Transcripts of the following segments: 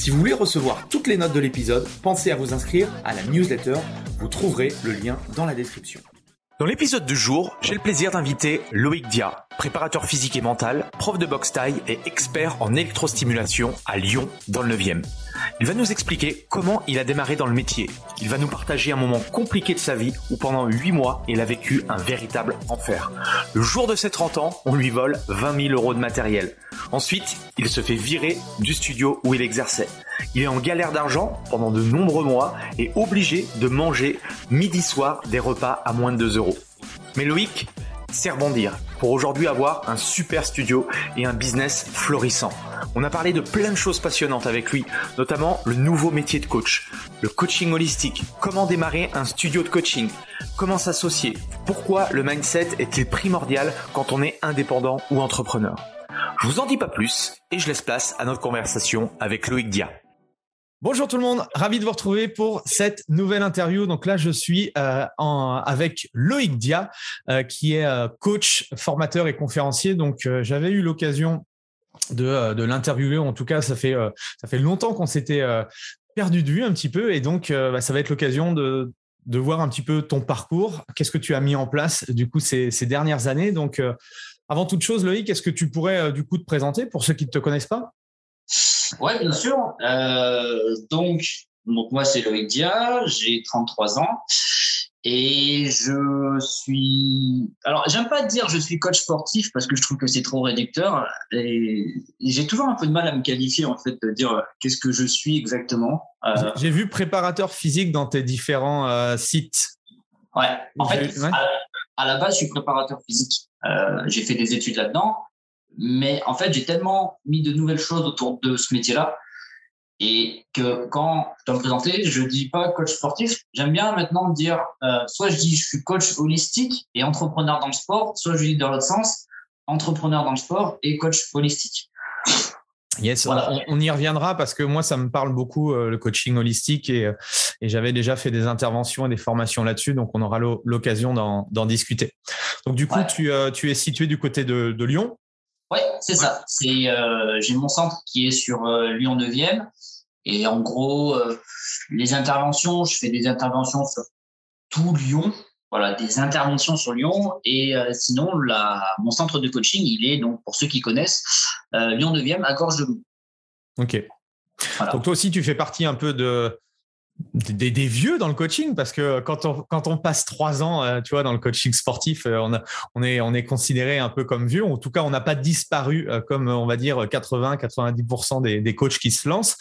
Si vous voulez recevoir toutes les notes de l'épisode, pensez à vous inscrire à la newsletter. Vous trouverez le lien dans la description. Dans l'épisode du jour, j'ai le plaisir d'inviter Loïc Dia, préparateur physique et mental, prof de boxe taille et expert en électrostimulation à Lyon dans le 9e. Il va nous expliquer comment il a démarré dans le métier. Il va nous partager un moment compliqué de sa vie où pendant 8 mois, il a vécu un véritable enfer. Le jour de ses 30 ans, on lui vole 20 000 euros de matériel. Ensuite, il se fait virer du studio où il exerçait. Il est en galère d'argent pendant de nombreux mois et obligé de manger midi-soir des repas à moins de 2 euros. Mais Loïc rebondir pour aujourd'hui avoir un super studio et un business florissant. On a parlé de plein de choses passionnantes avec lui, notamment le nouveau métier de coach, le coaching holistique, comment démarrer un studio de coaching, comment s'associer, pourquoi le mindset est-il primordial quand on est indépendant ou entrepreneur. Je vous en dis pas plus et je laisse place à notre conversation avec Loïc Dia. Bonjour tout le monde, ravi de vous retrouver pour cette nouvelle interview. Donc là, je suis euh, avec Loïc Dia, euh, qui est euh, coach, formateur et conférencier. Donc j'avais eu l'occasion de, l'interviewer. En tout cas, ça fait longtemps qu'on s'était perdu de vue un petit peu, et donc bah, ça va être l'occasion de de voir un petit peu ton parcours. Qu'est-ce que tu as mis en place du coup ces, ces dernières années? Donc avant toute chose, Loïc, est-ce que tu pourrais du coup te présenter pour ceux qui ne te connaissent pas? Oui, bien sûr. Euh, donc, donc, moi, c'est Loïc Dia, j'ai 33 ans. Et je suis. Alors, j'aime pas dire je suis coach sportif parce que je trouve que c'est trop réducteur. Et j'ai toujours un peu de mal à me qualifier, en fait, de dire qu'est-ce que je suis exactement. Euh, j'ai vu préparateur physique dans tes différents euh, sites. Ouais, en fait, À, la base, je suis préparateur physique. j'ai fait des études là-dedans. Mais en fait, j'ai tellement mis de nouvelles choses autour de ce métier-là et que quand je dois me présenter, je dis pas coach sportif. J'aime bien maintenant dire, euh, soit je dis je suis coach holistique et entrepreneur dans le sport, soit je dis dans l'autre sens, entrepreneur dans le sport et coach holistique. Yes, on, y reviendra parce que moi, ça me parle beaucoup euh, le coaching holistique et, euh, et j'avais déjà fait des interventions et des formations là-dessus, donc on aura l'occasion d'en discuter. Donc du coup, tu, tu, es situé du côté de, de Lyon. Oui, c'est ça. C'est euh, j'ai mon centre qui est sur euh, Lyon 9e et en gros euh, les interventions, je fais des interventions sur tout Lyon, voilà, des interventions sur Lyon et sinon la mon centre de coaching, il est donc pour ceux qui connaissent Lyon 9e à Gorge de Loup. OK. Donc toi aussi tu fais partie un peu de des, vieux dans le coaching parce que quand on, quand on passe trois ans, euh, tu vois, dans le coaching sportif, euh, on, on, est, on est considéré un peu comme vieux. En tout cas, on n'a pas disparu euh, comme, on va dire, 80-90% des, des coachs qui se lancent.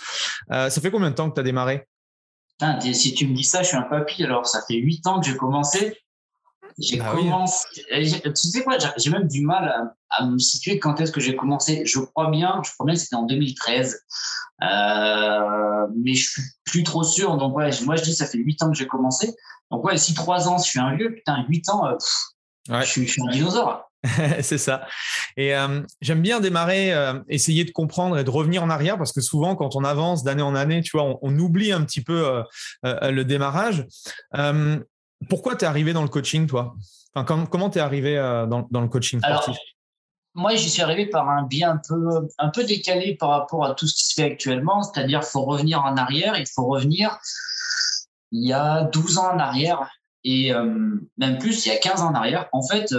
ça fait combien de temps que tu as démarré Si tu me dis ça, je suis un papy. Alors, ça fait huit ans que j'ai commencé. J'ai ah commencé. Tu sais quoi J'ai même du mal à, me situer quand est-ce que j'ai commencé. Je crois bien, je crois bien que c'était en 2013. Euh, mais je suis plus trop sûr. Donc ouais, moi je dis ça fait huit ans que j'ai commencé. Donc ouais, si trois ans, je suis un vieux, putain, huit ans, euh, je, suis, un dinosaure. c'est ça. Et euh, j'aime bien démarrer, essayer de comprendre et de revenir en arrière parce que souvent, quand on avance d'année en année, tu vois, on, oublie un petit peu le démarrage. Pourquoi tu es arrivé dans le coaching, toi? Enfin, Comment tu es arrivé dans, dans, le coaching sportif? moi, j'y suis arrivé par un biais un peu, un peu décalé par rapport à tout ce qui se fait actuellement. C'est-à-dire, faut revenir en arrière. Il faut revenir il y a 12 ans en arrière. Et même plus, il y a 15 ans en arrière, en fait,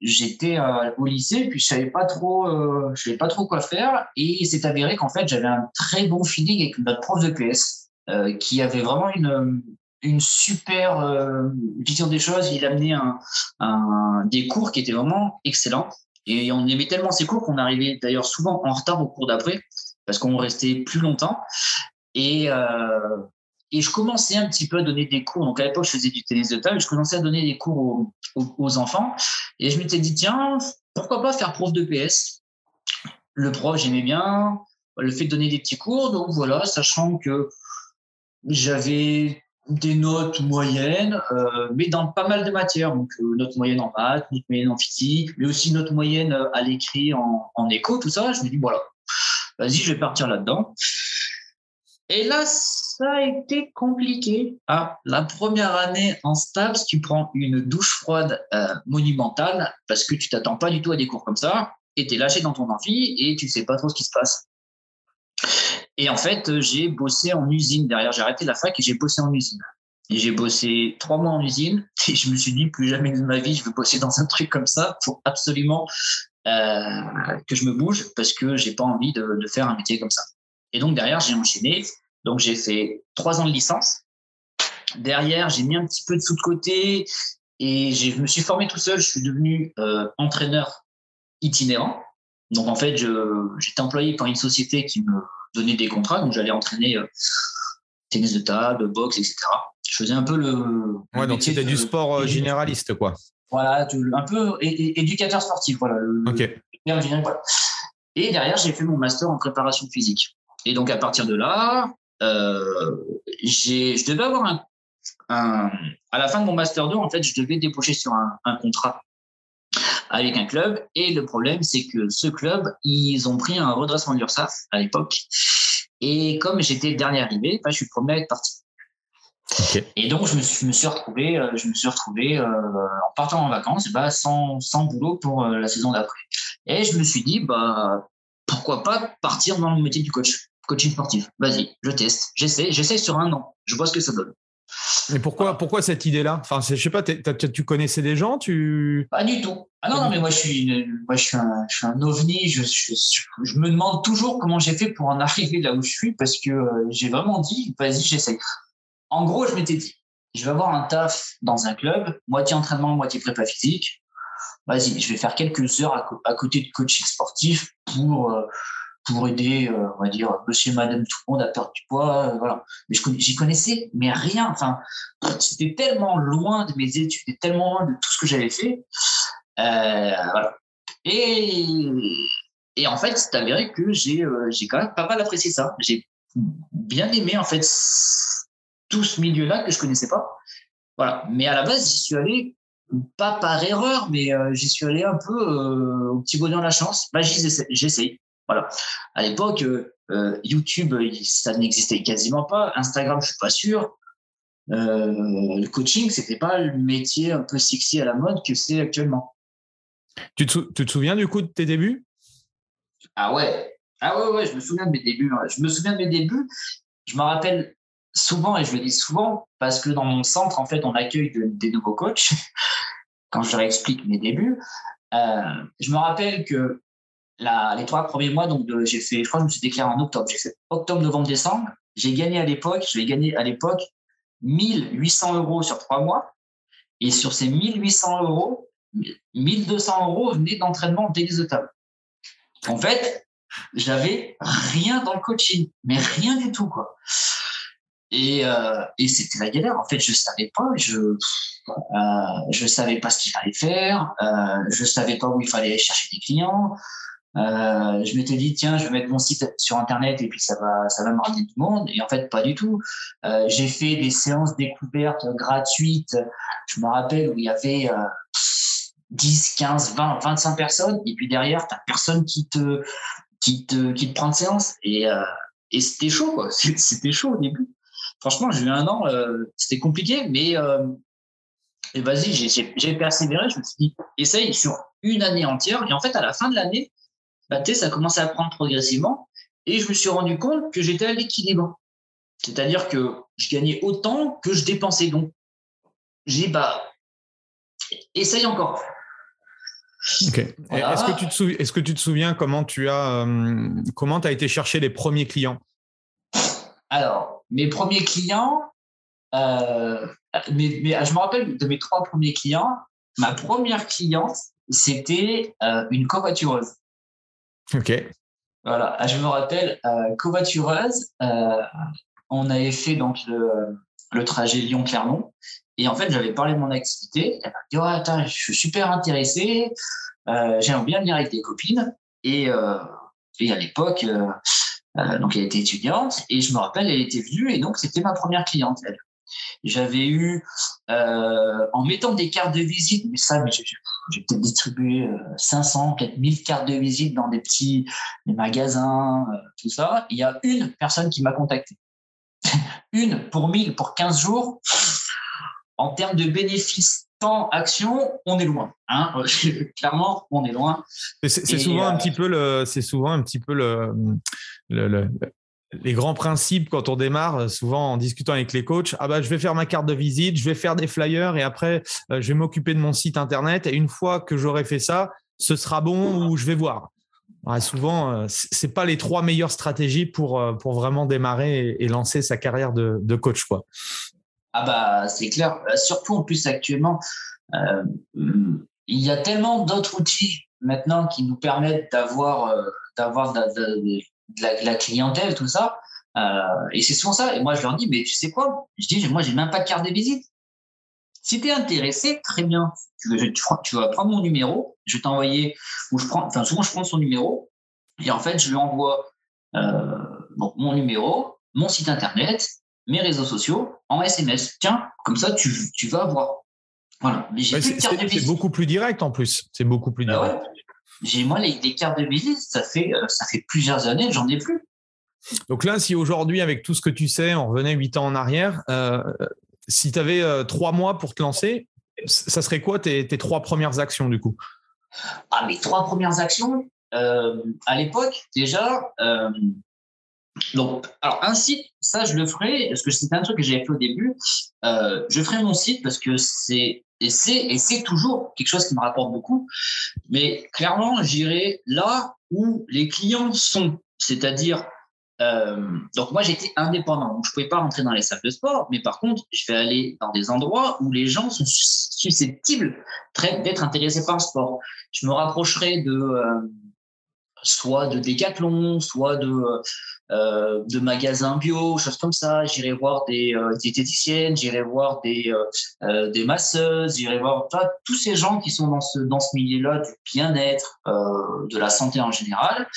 j'étais au lycée, puis je savais pas trop, je savais pas trop quoi faire. Et il s'est avéré qu'en fait, j'avais un très bon feeling avec notre prof de PS, qui avait vraiment une, une super vision des choses. Il amenait un, des cours qui étaient vraiment excellents. Et on aimait tellement ces cours qu'on arrivait d'ailleurs souvent en retard au cours d'après parce qu'on restait plus longtemps. Et, euh, je commençais un petit peu à donner des cours. Donc à l'époque, je faisais du tennis de table. Je commençais à donner des cours aux, enfants. Et je m'étais dit, tiens, pourquoi pas faire prof de PS Le prof, j'aimais bien le fait de donner des petits cours. Donc voilà, sachant que j'avais des notes moyennes, euh, mais dans pas mal de matières. Donc, euh, note moyenne en maths, note moyenne en physique, mais aussi note moyenne euh, à l'écrit, en, en écho, tout ça. Je me dis, voilà, vas-y, je vais partir là-dedans. Et là, ça a été compliqué. Ah, la première année en stage, tu prends une douche froide monumentale parce que tu t'attends pas du tout à des cours comme ça et tu es lâché dans ton amphi et tu sais pas trop ce qui se passe. Et en fait, j'ai bossé en usine derrière. J'ai arrêté la fac et j'ai bossé en usine. Et j'ai bossé trois mois en usine et je me suis dit plus jamais de ma vie je veux bosser dans un truc comme ça. Faut absolument euh, que je me bouge parce que j'ai pas envie de, de, faire un métier comme ça. Et donc derrière j'ai enchaîné. Donc j'ai fait trois ans de licence. Derrière j'ai mis un petit peu de sous de côté et je me suis formé tout seul. Je suis devenu euh, entraîneur itinérant. Donc en fait j'étais employé par une société qui me donner des contrats. Donc, j'allais entraîner euh, tennis de table, boxe, etc. Je faisais un peu le. Ouais, donc c'était du sport euh, généraliste, quoi. Voilà, un peu éducateur sportif, voilà. ok. Et derrière, j'ai fait mon master en préparation physique. Et donc, à partir de là, euh, je devais avoir un, un, À la fin de mon master 2, en fait, je devais débaucher sur un, un contrat avec un club. Et le problème, c'est que ce club, ils ont pris un redressement de l'URSSAF à l'époque. Et comme j'étais dernier arrivé, bah, je suis le premier à être parti. Et donc, je me suis, me suis retrouvé, euh, je me suis retrouvé euh, en partant en vacances, bah, sans, sans boulot pour euh, la saison d'après. Et je me suis dit, bah, pourquoi pas partir dans le métier du coach, coaching sportif. Vas-y, je teste, j'essaie, j'essaie sur un an, je vois ce que ça donne. Mais pourquoi, pourquoi cette idée-là? Enfin, je sais pas, tu connaissais des gens tu... Pas du tout. Ah non, non, mais moi je suis, moi, je suis, un, je suis un ovni. Je, je, me demande toujours comment j'ai fait pour en arriver là où je suis parce que euh, j'ai vraiment dit, vas-y, j'essaie. En gros, je m'étais dit, je vais avoir un taf dans un club, moitié entraînement, moitié prépa physique. Vas-y, je vais faire quelques heures à, côté de coaching sportif pour, euh, pour aider, euh, on va dire, monsieur et madame tout le monde à perdre du poids. Euh, voilà. Mais j'y connaissais, mais rien. Enfin, c'était tellement loin de mes études tellement loin de tout ce que j'avais fait. Euh. Et, et en fait, c'est avéré que j'ai j'ai quand même pas mal apprécié ça. J'ai bien aimé, en fait, tout ce milieu-là que je connaissais pas. Voilà. Mais à la base, j'y suis allé pas par erreur, mais j'y suis allé un peu au petit bonheur de la chance. Bah, j'essaye. Voilà. À l'époque, euh, euh, YouTube, ça n'existait quasiment pas. Instagram, je suis pas sûr. Euh, le coaching, c'était pas le métier un peu sexy à la mode que c'est actuellement. Tu te, tu te, souviens du coup de tes débuts? Ah ouais, ah ouais, ouais, je me souviens de mes débuts. Je me souviens de mes débuts. Je me rappelle souvent, et je le dis souvent, parce que dans mon centre, en fait, on accueille des nouveaux coachs. Quand je leur explique mes débuts, je me rappelle que les trois premiers mois, donc j'ai fait, je crois que je me suis déclaré en octobre. J'ai fait octobre, novembre, décembre. J'ai gagné à l'époque, je vais gagner à l'époque 1800 euros sur trois mois. Et sur ces 1800 euros, 1200 euros venaient d'entraînement tennis de table. En fait, j'avais rien dans le coaching, mais rien du tout, quoi. Et, euh, c'était la galère. En fait, je savais pas, je euh, savais pas ce qu'il fallait faire, euh, je savais pas où il fallait aller chercher des clients, euh, je m'étais dit tiens je vais mettre mon site sur internet et puis ça va ça va ramener du monde. Et en fait pas du tout. Euh, j'ai fait des séances découvertes gratuites. Je me rappelle où il y avait 10 15 20 25 personnes. Et puis derrière t'as personne qui te qui te qui te prend de séance. Et euh, et c'était chaud quoi. C'était chaud au début. Franchement j'ai eu un an euh, c'était compliqué mais euh, vas-y j'ai persévéré. Je me suis dit essaye sur une année entière. Et en fait à la fin de l'année bah, ça a commencé à prendre progressivement et je me suis rendu compte que j'étais à l'équilibre. C'est-à-dire que je gagnais autant que je dépensais. Donc, j'ai dit, bah, essaye encore. Ok. Est-ce que, tu te souviens, est-ce que tu te souviens comment tu as, comment as été chercher les premiers clients? Alors, mes premiers clients, euh, mais, mais, je me rappelle de mes trois premiers clients. Ma première cliente, c'était euh, une covoitureuse. Ok. Voilà, ah, je me rappelle, euh, covoitureuse, euh, on avait fait donc le, le trajet Lyon-Clermont. Et en fait, j'avais parlé de mon activité. Elle m'a dit, oh, attends, je suis super intéressé. Euh, J'aimerais bien venir avec des copines. Et, euh, et à l'époque, euh, donc elle était étudiante. Et je me rappelle, elle était venue. Et donc, c'était ma première cliente, elle. J'avais eu, euh, en mettant des cartes de visite, mais ça, j'ai peut-être distribué 500, 4000 cartes de visite dans des petits des magasins, euh, tout ça. Il y a une personne qui m'a contacté. une pour 1000, pour 15 jours. En termes de bénéfices temps action, on est loin. Hein Clairement, on est loin. C'est souvent un euh, petit peu le, c'est souvent un petit peu le, le, les grands principes quand on démarre, euh, souvent en discutant avec les coachs, ah bah je vais faire ma carte de visite, je vais faire des flyers et après euh, je vais m'occuper de mon site internet et une fois que j'aurai fait ça, ce sera bon ou je vais voir. souvent, euh, c'est pas les trois meilleures stratégies pour pour vraiment démarrer et, lancer sa carrière de, coach quoi. Ah bah c'est clair. Surtout en plus actuellement, il y a tellement d'autres outils maintenant qui nous permettent d'avoir d'avoir la, clientèle, tout ça. Euh, et c'est souvent ça. Et moi, je leur dis, mais tu sais quoi? Je dis, moi, j'ai même pas de carte de visite. Si tu es intéressé, très bien. Tu, tu, vas prendre mon numéro, je vais t'envoyer, ou je prends, enfin, souvent, je prends son numéro, et en fait, je lui envoie euh, donc, mon numéro, mon site internet, mes réseaux sociaux en SMS. Tiens, comme ça, tu, tu vas voir. Voilà. Mais j'ai C'est beaucoup plus direct en plus. C'est beaucoup plus bah direct. J'ai moi les, cartes de visite, ça fait euh, ça fait plusieurs années, j'en ai plus. Donc là, si aujourd'hui, avec tout ce que tu sais, on revenait huit ans en arrière, euh, si tu avais euh, trois mois pour te lancer, ça serait quoi tes, tes trois premières actions du coup? Ah, mes trois premières actions, à l'époque, déjà, donc, alors un site, ça je le ferai, parce que c'était un truc que j'avais fait au début. je ferai mon site parce que c'est et c'est, et c'est toujours quelque chose qui me rapporte beaucoup. Mais clairement, j'irai là où les clients sont. C'est-à-dire, euh, donc moi j'étais indépendant, donc je pouvais pas rentrer dans les salles de sport, mais par contre je vais aller dans des endroits où les gens sont susceptibles d'être intéressés par le sport. Je me rapprocherai de euh, soit de Decathlon, soit de euh, de magasins bio, choses comme ça. J'irai voir des euh, diététiciennes, j'irai voir des, euh, euh des masseuses, j'irai voir tous ces gens qui sont dans ce, dans ce milieu-là du bien-être, euh, de la santé en général.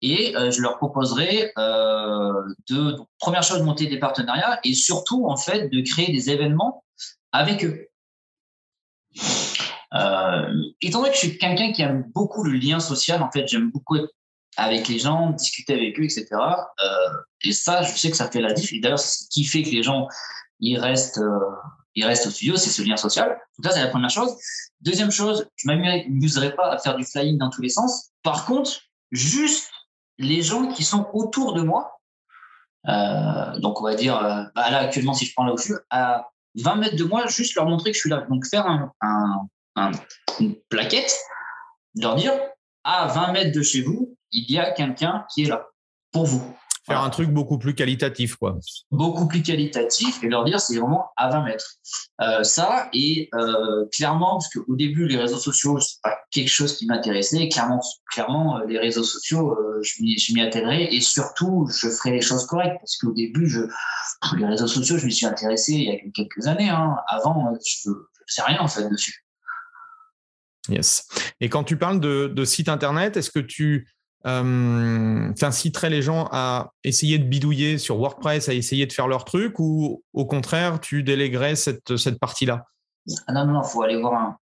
Et je leur proposerai de, première chose, monter des partenariats et surtout, en fait, de créer des événements avec eux. Euh, étant donné que je suis quelqu'un qui aime beaucoup le lien social, en fait, j'aime beaucoup être avec les gens, discuter avec eux, etc. Euh, et ça, je sais que ça fait la diff. Et d'ailleurs, ce qui fait que les gens ils restent, euh, ils restent au studio, c'est ce lien social. Donc ça, c'est la première chose. Deuxième chose, je m'amuserai pas à faire du flying dans tous les sens. Par contre, juste les gens qui sont autour de moi. Donc on va dire, bah là actuellement, si je prends là où je à 20 mètres de moi, juste leur montrer que je suis là. Donc faire un, un, une plaquette, leur dire à 20 mètres de chez vous, il y a quelqu'un qui est là pour vous. Faire un truc beaucoup plus qualitatif, quoi. Beaucoup plus qualitatif et leur dire c'est vraiment à 20 mètres. Euh, ça, et euh, clairement, parce qu'au début, les réseaux sociaux, c'est pas quelque chose qui m'intéressait. Clairement, clairement, euh, les réseaux sociaux, je m'y attellerai et surtout, je ferai les choses correctes parce qu'au début, je, les réseaux sociaux, je m'y suis intéressé il y a quelques années. Hein. Avant, je ne sais rien en fait dessus. Yes. Et quand tu parles de, de site internet, est-ce que tu euh, t'inciterais les gens à essayer de bidouiller sur WordPress, à essayer de faire leur truc, ou au contraire, tu déléguerais cette, cette partie-là? Ah Non, non, il faut aller voir un. De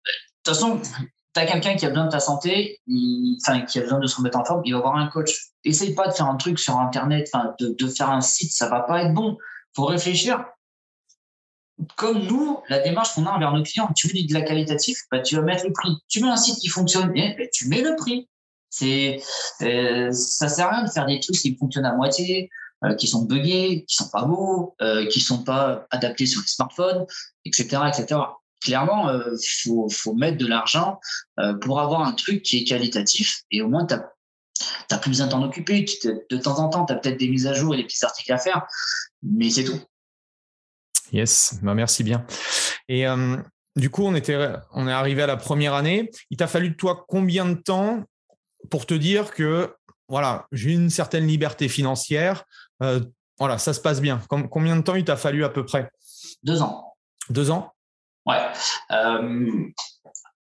toute façon, tu as quelqu'un qui a besoin de ta santé, qui a besoin de se remettre en forme, il va voir un coach. Essaye pas de faire un truc sur Internet, de, de faire un site, ça va pas être bon. faut réfléchir. Comme nous, la démarche qu'on a envers nos clients, tu veux de la qualitatif, bah, tu vas mettre le prix. Tu mets un site qui fonctionne bien, bah, tu mets le prix. C'est, euh, ça sert à rien de faire des trucs qui fonctionnent à moitié, euh, qui sont buggés, qui sont pas beaux, euh, qui sont pas adaptés sur les smartphones, etc., etc. clairement, il euh, faut, mettre de l'argent euh, pour avoir un truc qui est qualitatif et au moins, tu n'as plus besoin de t'en occuper. De temps en temps, tu as peut-être des mises à jour et des petits articles à faire, mais c'est tout. Yes, bah, merci bien. Et euh, du coup, on, était, on est arrivé à la première année. Il t'a fallu de toi combien de temps pour te dire que voilà, j'ai une certaine liberté financière, voilà, ça se passe bien. Combien de temps il t'a fallu à peu près? Deux ans. Deux ans? Ouais. Euh,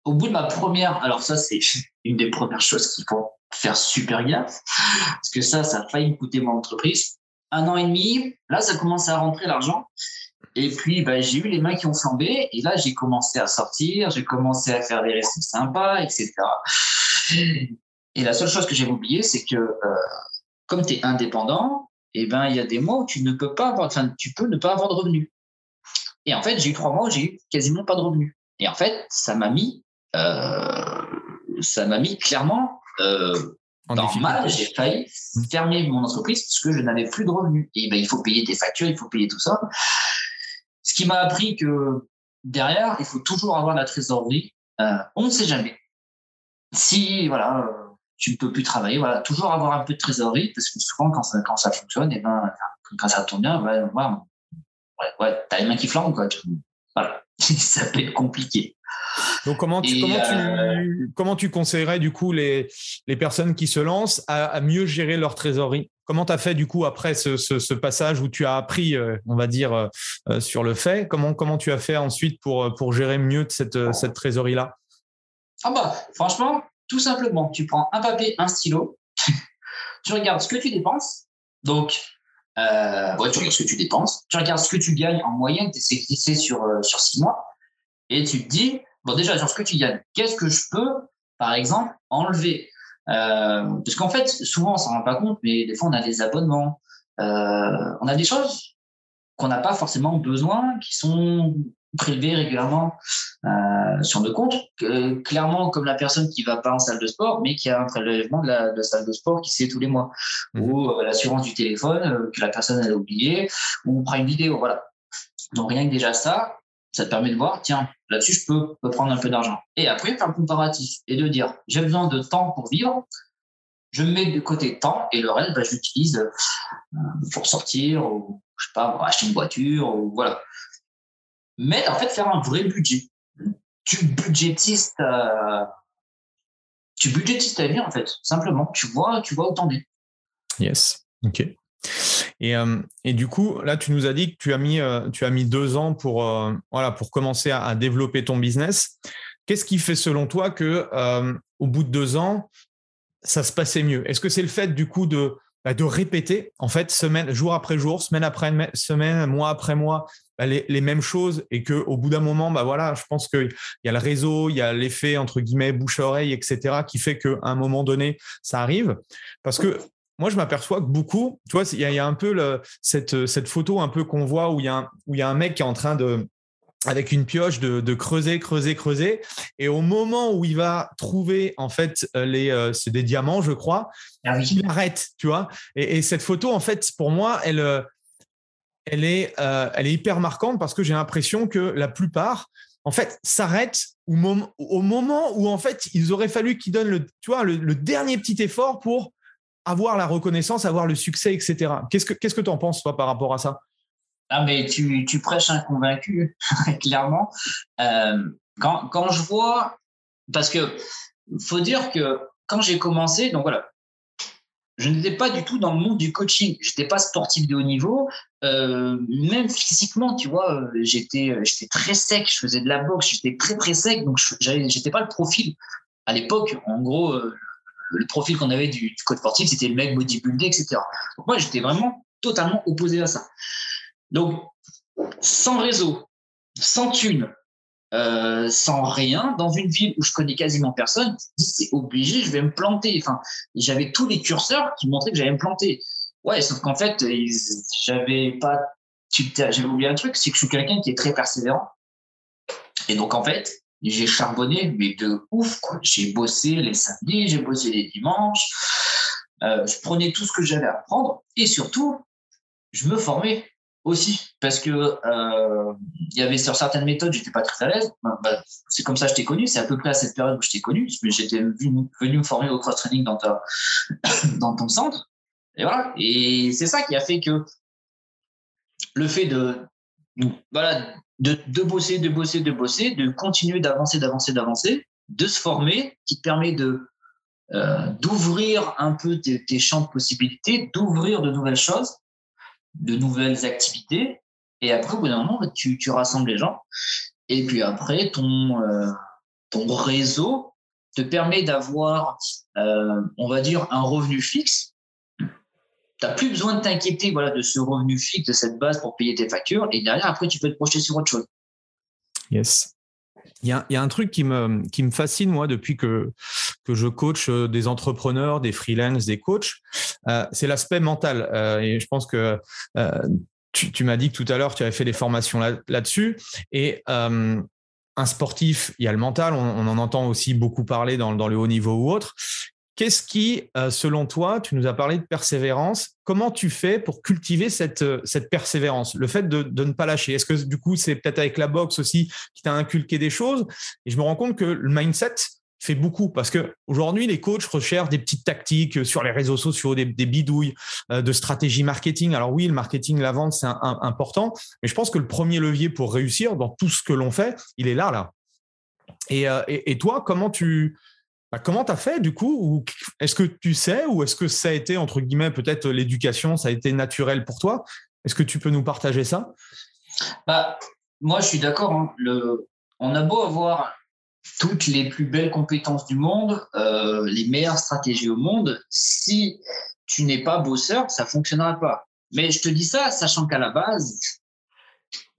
au bout de ma première, alors ça c'est une des premières choses qu'il faut faire super gaffe, parce que ça, ça a failli me coûter mon entreprise. Un an et demi, là ça commence à rentrer l'argent. Et puis, bah, j'ai eu les mains qui ont flambé. Et là, j'ai commencé à sortir, j'ai commencé à faire des restos sympas, etc. Et la seule chose que j'ai oublié, c'est que euh, comme tu es indépendant, eh ben, il y a des mois où tu ne peux pas avoir, enfin, tu peux ne pas avoir de revenus. Et en fait, j'ai eu trois mois où j'ai eu quasiment pas de revenus. Et en fait, ça m'a mis, euh, ça m'a mis clairement euh, dans mal. J'ai failli mmh. fermer mon entreprise parce que je n'avais plus de revenus. Et ben, il faut payer tes factures, il faut payer tout ça. Ce qui m'a appris que derrière, il faut toujours avoir la trésorerie. Euh, on ne sait jamais. Si voilà, tu ne peux plus travailler, voilà, toujours avoir un peu de trésorerie parce que souvent quand ça, quand ça fonctionne, et ben, quand ça tourne bien, ouais, ouais, t'as les mains qui flambent, quoi. Voilà. Ça peut être compliqué. Donc, comment tu, comment, tu, euh, comment tu conseillerais, du coup, les, les personnes qui se lancent à, mieux gérer leur trésorerie? Comment tu as fait, du coup, après ce, ce, passage où tu as appris, euh, on va dire, euh, sur le fait? Comment, comment tu as fait ensuite pour, pour gérer mieux cette, cette trésorerie-là? Ah, bah, franchement, tout simplement, tu prends un papier, un stylo, tu regardes ce que tu dépenses. Donc, euh, ouais, tu regardes ce que tu dépenses, tu regardes ce que tu gagnes en moyenne, c'est glissé sur, euh, sur six mois, et tu te dis, bon, déjà, sur ce que tu gagnes, qu'est-ce que je peux, par exemple, enlever? Euh, Parce qu'en fait, souvent, on s'en rend pas compte, mais des fois, on a des abonnements, euh, on a des choses qu'on n'a pas forcément besoin, qui sont prélevés régulièrement euh, sur nos comptes. Euh, clairement, comme la personne qui va pas en salle de sport, mais qui a un prélèvement de la, de salle de sport qui se fait tous les mois, mmh. ou euh, l'assurance du téléphone que la personne a oublié, ou on prend une vidéo, voilà. Donc rien que déjà ça, ça te permet de voir, tiens, là-dessus je peux, peux prendre un peu d'argent. Et après faire le comparatif et de dire, j'ai besoin de temps pour vivre, je mets de côté temps et le reste, bah, j'utilise pour sortir ou je sais pas, acheter une voiture ou voilà mais en fait faire un vrai budget. Tu budgétises ta, tu ta vie en fait, simplement. Tu vois, tu vois où t'en es. Yes. Ok. Et, euh, et, du coup, là, tu nous as dit que tu as mis, euh, tu as mis deux ans pour, euh, voilà, pour commencer à, développer ton business. Qu'est-ce qui fait selon toi que au bout de deux ans, ça se passait mieux? Est-ce que c'est le fait du coup de, bah, de répéter en fait semaine, jour après jour, semaine après semaine, mois après mois, bah, les, mêmes choses et que au bout d'un moment, bah voilà, je pense qu'il y a le réseau, il y a l'effet entre guillemets bouche-oreille, etc., qui fait qu'à un moment donné, ça arrive. Parce que moi, je m'aperçois que beaucoup, tu vois, il y, a un peu cette, photo un peu qu'on voit où il y a un mec qui est en train de, avec une pioche de, creuser, creuser, creuser. Et au moment où il va trouver, en fait, les, euh, c'est des diamants, je crois, ah il arrête, tu vois. Et, et, cette photo, en fait, pour moi, elle, euh, elle est, euh, elle est hyper marquante parce que j'ai l'impression que la plupart, en fait, s'arrêtent au, au, moment où, en fait, ils auraient fallu qu'ils donnent le, tu vois, le, dernier petit effort pour avoir la reconnaissance, avoir le succès, etc. Qu'est-ce que qu'est-ce que tu en penses, toi, par rapport à ça? Ah, mais tu, tu prêches un convaincu, clairement. Euh, quand, quand je vois, parce que faut dire que quand j'ai commencé, donc voilà, je n'étais pas du tout dans le monde du coaching. Je n'étais pas sportif de haut niveau. Euh, même physiquement, tu vois, euh, j'étais, j'étais très sec. Je faisais de la boxe. J'étais très, très sec. Donc, je n'étais pas le profil. À l'époque, en gros, le profil qu'on avait du, du, coach sportif, c'était le mec bodybuildé, etc. Donc, moi, j'étais vraiment totalement opposé à ça. Donc, sans réseau, sans thune, euh, sans rien, dans une ville où je connais quasiment personne, c'est obligé, je vais me planter. Enfin, j'avais tous les curseurs qui montraient que j'allais me planter. Ouais, sauf qu'en fait, j'avais pas, j'avais oublié un truc, c'est que je suis quelqu'un qui est très persévérant. Et donc, en fait, j'ai charbonné, mais de ouf. J'ai bossé les samedis, j'ai bossé les dimanches. Euh, je prenais tout ce que j'avais à apprendre et surtout, je me formais. Aussi, parce que euh, il y avait sur certaines méthodes, j'étais pas très à l'aise. Bah, bah, c'est comme ça que je t'ai connu. C'est à peu près à cette période où je t'ai connu. J'étais venu, me former au cross training dans, ton centre. Et voilà. Et c'est ça qui a fait que le fait de, voilà, de, bosser, de bosser, de bosser, de continuer d'avancer, d'avancer, d'avancer, de se former, qui te permet de euh, d'ouvrir un peu tes champs de possibilités, d'ouvrir de nouvelles choses de nouvelles activités. Et après, au bout d'un moment, tu, tu, rassembles les gens. Et puis après, ton, euh, ton réseau te permet d'avoir, euh, on va dire, un revenu fixe. Tu n'as plus besoin de t'inquiéter voilà, de ce revenu fixe, de cette base pour payer tes factures. Et derrière, après, tu peux te projeter sur autre chose. Yes. Il y, a, y, a, un truc qui me, qui me fascine, moi, depuis que, que je coach euh, des entrepreneurs, des freelances, des coachs, euh, c'est l'aspect mental. Euh, et je pense que tu, m'as dit que tout à l'heure, tu avais fait des formations là-dessus. et un sportif, il y a le mental, on, en entend aussi beaucoup parler dans, le haut niveau ou autre. Qu'est-ce qui, selon toi, tu nous as parlé de persévérance, comment tu fais pour cultiver cette, cette persévérance, le fait de, de ne pas lâcher Est-ce que du coup, c'est peut-être avec la boxe aussi qui t'a inculqué des choses? Et je me rends compte que le mindset fait beaucoup parce que aujourd'hui, les coachs recherchent des petites tactiques sur les réseaux sociaux, des, bidouilles euh, de stratégie marketing. Alors oui, le marketing, la vente, c'est important, mais je pense que le premier levier pour réussir dans tout ce que l'on fait, il est là, là. Et, et, et toi, comment tu bah, comment as fait du coup Est-ce que tu sais ou est-ce que ça a été, entre guillemets, peut-être l'éducation, ça a été naturel pour toi? Est-ce que tu peux nous partager ça? Bah, Moi, je suis d'accord. Hein. On a beau avoir toutes les plus belles compétences du monde, euh, les meilleures stratégies au monde, si tu n'es pas bosseur, ça ne fonctionnera pas. Mais je te dis ça, sachant qu'à la base,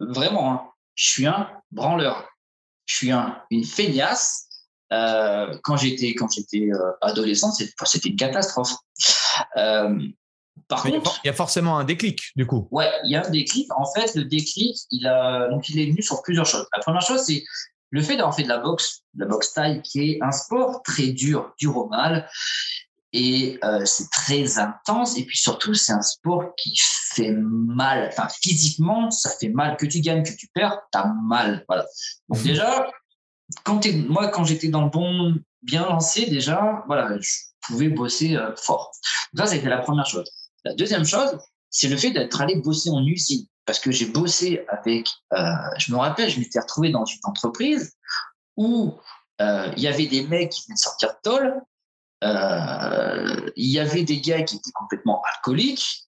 vraiment, hein, je suis un branleur. Je suis un, une feignasse euh, quand j'étais quand j'étais euh, adolescent, c'était une catastrophe. Euh, par contre, il y a forcément un déclic du coup. Ouais, il y a un déclic. En fait, le déclic, il a donc il est venu sur plusieurs choses. La première chose, c'est le fait d'avoir fait de la boxe, de la boxe taille, qui est un sport très dur, dur au mal, et euh, c'est très intense. Et puis surtout, c'est un sport qui fait mal. Enfin, physiquement, ça fait mal. Que tu gagnes, que tu perds, t'as mal. Voilà. Donc déjà, quand moi, quand j'étais dans le bon, bien lancé déjà, voilà, je pouvais bosser euh, fort. Donc ça, c'était la première chose. La deuxième chose, c'est le fait d'être allé bosser en usine. Parce que j'ai bossé avec, euh, je me rappelle, je m'étais retrouvé dans une entreprise où euh, il y avait des mecs qui venaient sortir de tôle, euh, il y avait des gars qui étaient complètement alcooliques,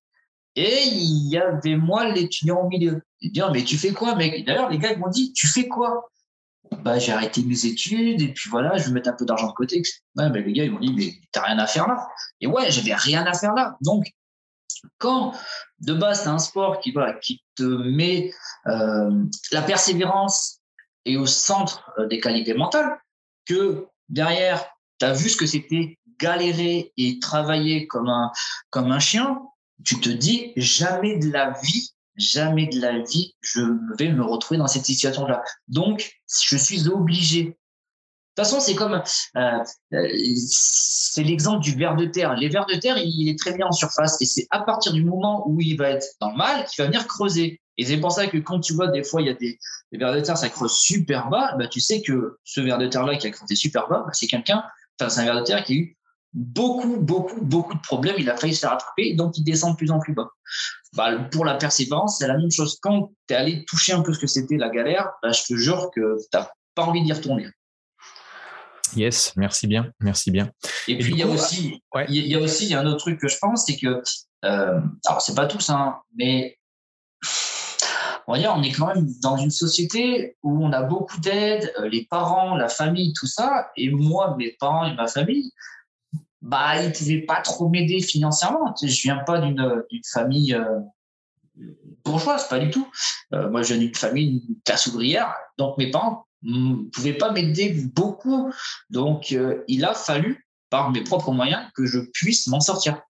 et il y avait moi, l'étudiant au milieu. Je dis, mais tu fais quoi, mec? D'ailleurs, les gars m'ont dit, tu fais quoi? Bah, j'ai arrêté mes études et puis voilà, je vais mettre un peu d'argent de côté. Ouais, bah, les gars, ils m'ont dit, mais t'as rien à faire là. Et ouais, j'avais rien à faire là. Donc, quand de base, tu un sport qui te met euh, la persévérance et au centre euh, des qualités mentales, que derrière, tu as vu ce que c'était galérer et travailler comme un, comme un chien, tu te dis jamais de la vie jamais de la vie je vais me retrouver dans cette situation-là. Donc, je suis obligé. De toute façon, c'est comme, euh, euh, c'est l'exemple du ver de terre. Les vers de terre, il est très bien en surface et c'est à partir du moment où il va être dans le mal qu'il va venir creuser. Et c'est pour ça que quand tu vois des fois, il y a des, des vers de terre, ça creuse super bas, bah, tu sais que ce ver de terre-là qui a creusé super bas, bah, c'est quelqu'un, enfin, c'est un ver de terre qui a eu beaucoup, beaucoup, beaucoup de problèmes. Il a failli se rattraper, donc il descend de plus en plus bas. Bah, pour la persévérance, c'est la même chose. Quand tu es allé toucher un peu ce que c'était la galère, bah, je te jure que tu n'as pas envie d'y retourner. Yes, merci bien, merci bien. Et, puis il y a aussi, il y a aussi, il y a un autre truc que je pense, c'est que, euh, alors c'est pas tous, hein, mais on va dire, on est quand même dans une société où on a beaucoup d'aide, euh, les parents, la famille, tout ça. Et moi, mes parents et ma famille, bah, ils pouvaient pas trop m'aider financièrement. Je viens pas d'une famille euh, bourgeoise, pas du tout. Euh, moi, je viens d'une famille, une classe ouvrière, donc mes parents ne pouvaient pas m'aider beaucoup. Donc, euh, il a fallu, par mes propres moyens, que je puisse m'en sortir.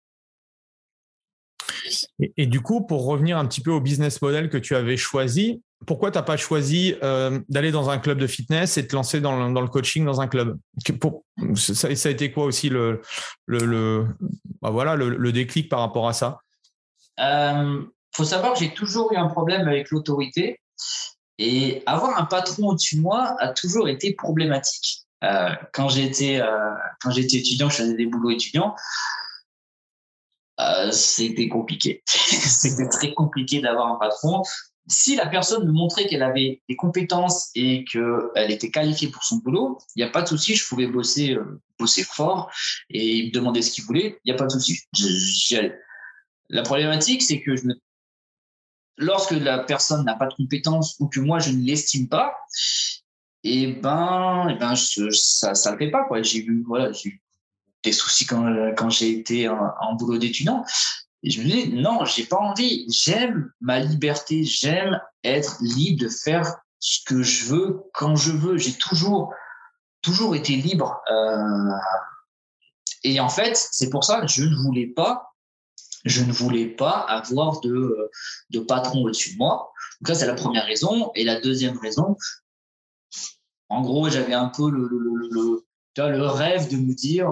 Et, et, du coup, pour revenir un petit peu au business model que tu avais choisi, pourquoi tu n'as pas choisi euh, d'aller dans un club de fitness et de te lancer dans le, dans le coaching dans un club? Pour, ça, ça, a été quoi aussi le, le, le bah voilà, le, déclic par rapport à ça? Euh, faut savoir que j'ai toujours eu un problème avec l'autorité et avoir un patron au-dessus de moi a toujours été problématique. Euh, quand j'étais euh, quand j'étais étudiant, je faisais des boulots étudiants. Euh, c'était compliqué. c'était très compliqué d'avoir un patron. Si la personne me montrait qu'elle avait des compétences et qu'elle était qualifiée pour son boulot, il n'y a pas de souci, je pouvais bosser, euh, bosser fort et me demander ce qu'il voulait, il n'y a pas de souci. La problématique, c'est que je me lorsque la personne n'a pas de compétences ou que moi je ne l'estime pas, et eh ben, et eh ben ça ça le fait pas. J'ai eu voilà, j'ai des soucis quand quand j'ai été en, boulot d'étudiant. Je me dis non, j'ai pas envie. J'aime ma liberté, j'aime être libre de faire ce que je veux quand je veux. J'ai toujours toujours été libre. Euh, et en fait, c'est pour ça que je ne voulais pas je ne voulais pas avoir de, de patron au-dessus de moi. Donc ça, c'est la première raison. Et la deuxième raison, en gros, j'avais un peu le, le, le, rêve de me dire,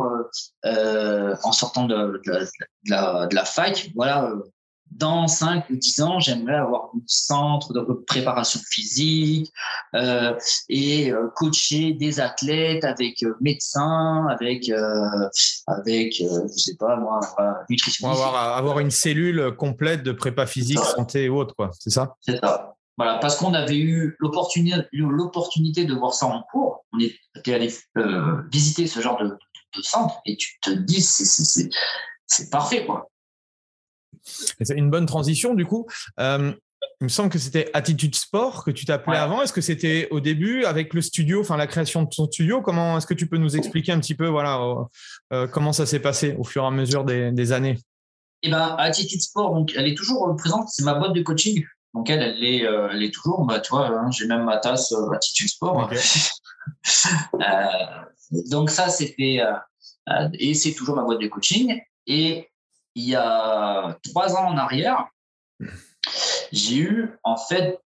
euh, en sortant de, de, la, fac, voilà, euh, dans 5 ou 10 ans, j'aimerais avoir un centre de préparation physique euh, et euh, coacher des athlètes avec euh, médecins, avec, avec je sais pas moi, nutrition. Avoir, avoir une cellule complète de prépa physique, santé et autres, quoi. C'est ça? C'est ça. Voilà, parce qu'on avait eu l'opportunité de voir ça en cours. On était allé visiter ce genre de, de, centre et tu te dis, c'est parfait, quoi. C'est une bonne transition du coup. Euh, il me semble que c'était Attitude Sport que tu t'appelais avant. Est-ce que c'était au début avec le studio, enfin la création de ton studio? Comment est-ce que tu peux nous expliquer un petit peu, voilà, euh, euh, comment ça s'est passé au fur et à mesure des, années? Eh ben, Attitude Sport, donc elle est toujours présente. C'est ma boîte de coaching. Donc elle, elle est, elle est toujours. Bah, tu vois, hein, j'ai même ma tasse Attitude Sport. donc ça, c'était et c'est toujours ma boîte de coaching. Et il y a trois ans en arrière, j'ai eu en fait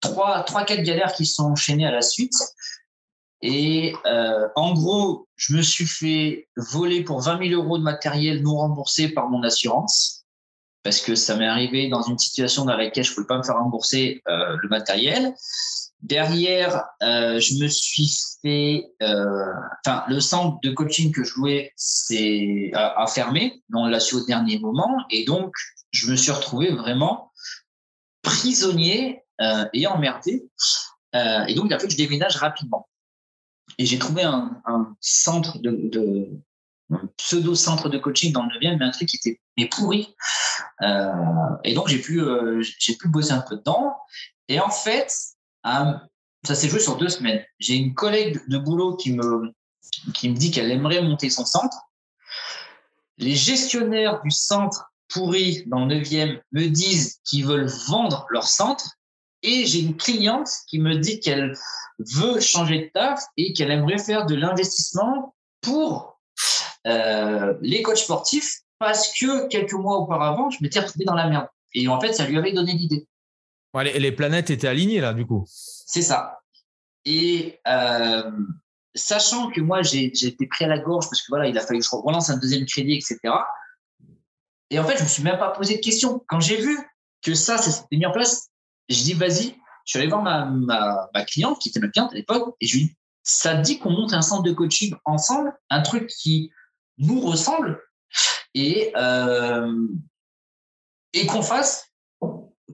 trois, trois, quatre galères qui sont enchaînées à la suite. Et euh, en gros, je me suis fait voler pour 20 000 euros de matériel non remboursé par mon assurance parce que ça m'est arrivé dans une situation dans laquelle je ne pouvais pas me faire rembourser euh, le matériel. Derrière, euh, je me suis fait, euh, enfin, le centre de coaching que je jouais, c'est a, fermé. On l'a su au dernier moment, et donc je me suis retrouvé vraiment prisonnier euh, et emmerdé. et donc, il a fallu que je déménage rapidement. Et j'ai trouvé un, un centre de, de pseudo centre de coaching dans le 9e, mais un truc qui était mais pourri. et donc j'ai pu j'ai pu bosser un peu dedans. Et en fait, ça s'est joué sur deux semaines. J'ai une collègue de boulot qui me, qui me dit qu'elle aimerait monter son centre. Les gestionnaires du centre pourri dans le 9e me disent qu'ils veulent vendre leur centre. Et j'ai une cliente qui me dit qu'elle veut changer de taf et qu'elle aimerait faire de l'investissement pour euh, les coachs sportifs parce que quelques mois auparavant, je m'étais retrouvé dans la merde. Et en fait, ça lui avait donné l'idée les, planètes étaient alignées là, du coup. C'est ça. Et euh, sachant que moi, j'ai été pris à la gorge parce que voilà, il a fallu que je relance un deuxième crédit, etc. Et en fait, je me suis même pas posé de questions. Quand j'ai vu que ça, ça s'était mis en place, je dis vas-y. Je suis allé voir ma, cliente, qui était ma cliente à l'époque, et je lui dis ça dit qu'on monte un centre de coaching ensemble, un truc qui nous ressemble, et, euh, et qu'on fasse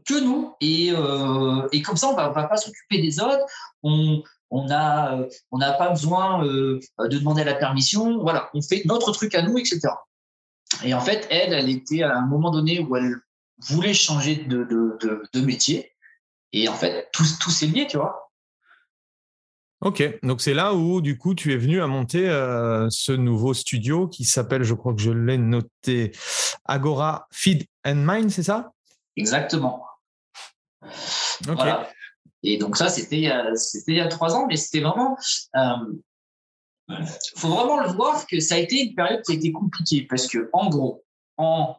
que nous. Et, euh, et comme ça, on va, va pas s'occuper des autres. On, on a, on n'a pas besoin euh, de demander la permission. Voilà, on fait notre truc à nous, etc. Et en fait, elle, elle était à un moment donné où elle voulait changer de, de, de, métier. Et en fait, tout, tout s'est lié, tu vois. Ok, donc c'est là où du coup tu es venu à monter euh, ce nouveau studio qui s'appelle, je crois que je l'ai noté, Agora Feed and Mind, c'est ça? Exactement. Voilà. Et donc ça, c'était il y a trois ans, mais c'était vraiment... Il euh, faut vraiment le voir que ça a été une période qui a été compliquée parce que, en gros, en,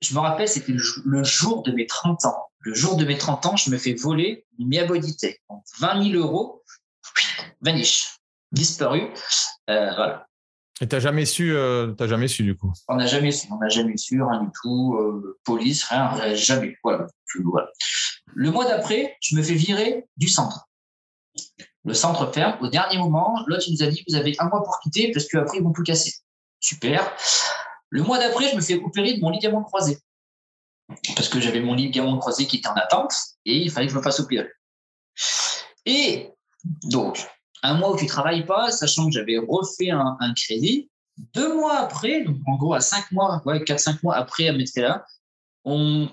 je me rappelle, c'était le, jour de mes 30 ans. Le jour de mes 30 ans, je me fais voler une miabodité. 20 000 euros, vanish, disparu. Euh, voilà. Et t'as jamais su, euh, t'as jamais su du coup? On n'a jamais su, on n'a jamais su, rien du tout, euh, police, rien, jamais. Voilà. Le mois d'après, je me fais virer du centre. Le centre ferme au dernier moment. L'autre, nous a dit vous avez un mois pour quitter parce qu'après, ils vont tout casser. Super. Le mois d'après, je me fais opérer de mon ligament croisé. Parce que j'avais mon ligament croisé qui était en attente et il fallait que je me fasse opérer. Et donc, un mois où tu travailles pas, sachant que j'avais refait un, crédit, deux mois après, donc en gros à cinq mois, ouais, quatre, cinq mois après à mettre là, on...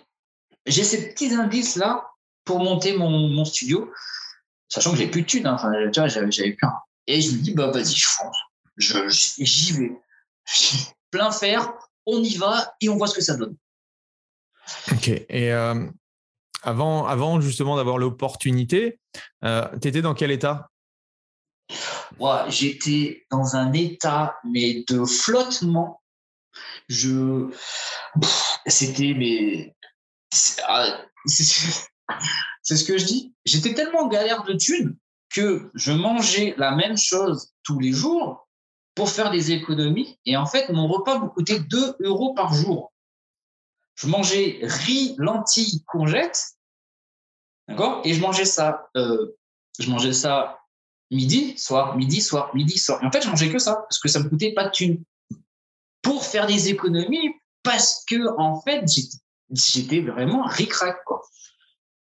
j'ai ces petits indices là pour monter mon, studio, sachant que j'ai plus de thunes, hein. enfin, tu vois, j'avais, plus Et je me dis, bah vas-y, je fonce, je, j'y vais. Plein fer, on y va et on voit ce que ça donne. Ok. Et euh, avant, avant justement d'avoir l'opportunité, euh, tu étais dans quel état? J'étais dans un état mais de flottement. Je, c'était mais ah, c'est ce que je dis. J'étais tellement en galère de thunes que je mangeais la même chose tous les jours pour faire des économies. Et en fait, mon repas me coûtait 2 euros par jour. Je mangeais riz, lentilles, courgettes. D'accord? Et je mangeais ça. Euh, je mangeais ça midi, soir, midi, soir, midi, soir. en fait, je mangeais que ça parce que ça me coûtait pas de thunes. Pour faire des économies, parce que en fait, j'étais vraiment ric-rac, quoi.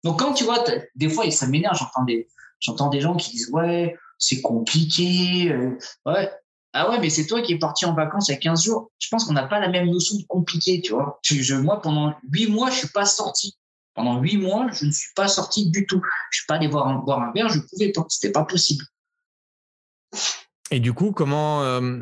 Donc quand tu vois, des fois, ça m'énerve, j'entends des, j'entends des gens qui disent ouais, c'est compliqué, euh, ouais. Ah ouais, mais c'est toi qui es parti en vacances il y a 15 jours. Je pense qu'on n'a pas la même notion de compliqué, tu vois. Je, moi, pendant 8 mois, je suis pas sorti. Pendant 8 mois, je ne suis pas sorti du tout. Je suis pas allé boire un, un verre, je pouvais pas. C'était pas possible. Et du coup, comment euh,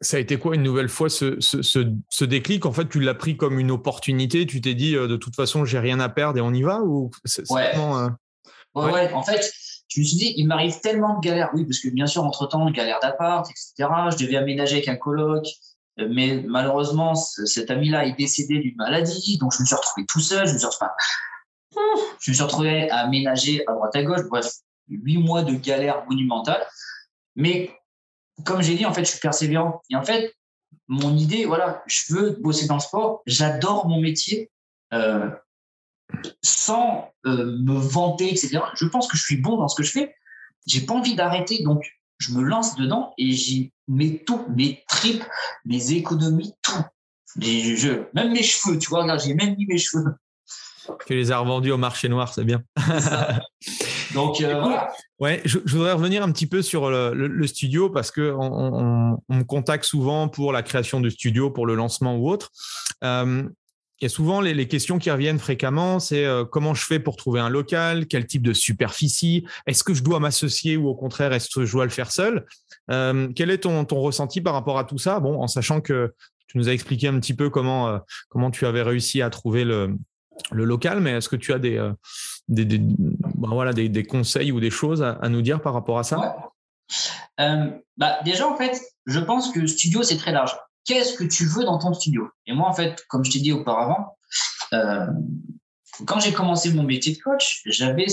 ça a été quoi une nouvelle fois ce, déclic? En fait, tu l'as pris comme une opportunité. Tu t'es dit, euh, de toute façon, j'ai rien à perdre et on y va ou ouais. Euh, ouais. En fait, je me suis dit, il m'arrive tellement de galères. Oui, parce que bien sûr, entre-temps, galère d'appart, etc. Je devais aménager avec un coloc. Mais malheureusement, cet ami-là est décédé d'une maladie. Donc, je me suis retrouvé tout seul. Je me suis retrouvé, je me suis retrouvé à aménager à droite à gauche. Bref, huit mois de galère monumentale. Mais comme j'ai dit, en fait, je suis persévérant. Et en fait, mon idée, voilà, je veux bosser dans le sport. J'adore mon métier. Euh, sans euh, me vanter, etc. Je pense que je suis bon dans ce que je fais. J'ai pas envie d'arrêter, donc je me lance dedans et j'y mets tout, mes tripes, mes économies, tout. même mes cheveux, tu vois, j'ai même mis mes cheveux. Tu les as revendus au marché noir, c'est bien. Donc euh, voilà. Ouais, je, voudrais revenir un petit peu sur le, studio parce que on, me contacte souvent pour la création de studio, pour le lancement ou autre. Euh, il y a souvent les, questions qui reviennent fréquemment, c'est euh, comment je fais pour trouver un local, quel type de superficie, est-ce que je dois m'associer ou au contraire est-ce que je dois le faire seul? Quel est ton, ton, ressenti par rapport à tout ça? Bon, en sachant que tu nous as expliqué un petit peu comment comment tu avais réussi à trouver le, le local, mais est-ce que tu as des, des, bah, voilà, des, conseils ou des choses à, nous dire par rapport à ça? Euh, bah, Déjà, en fait, je pense que studio, c'est très large. Qu'est-ce que tu veux dans ton studio? Et moi, en fait, comme je t'ai dit auparavant, euh, quand j'ai commencé mon métier de coach, j'avais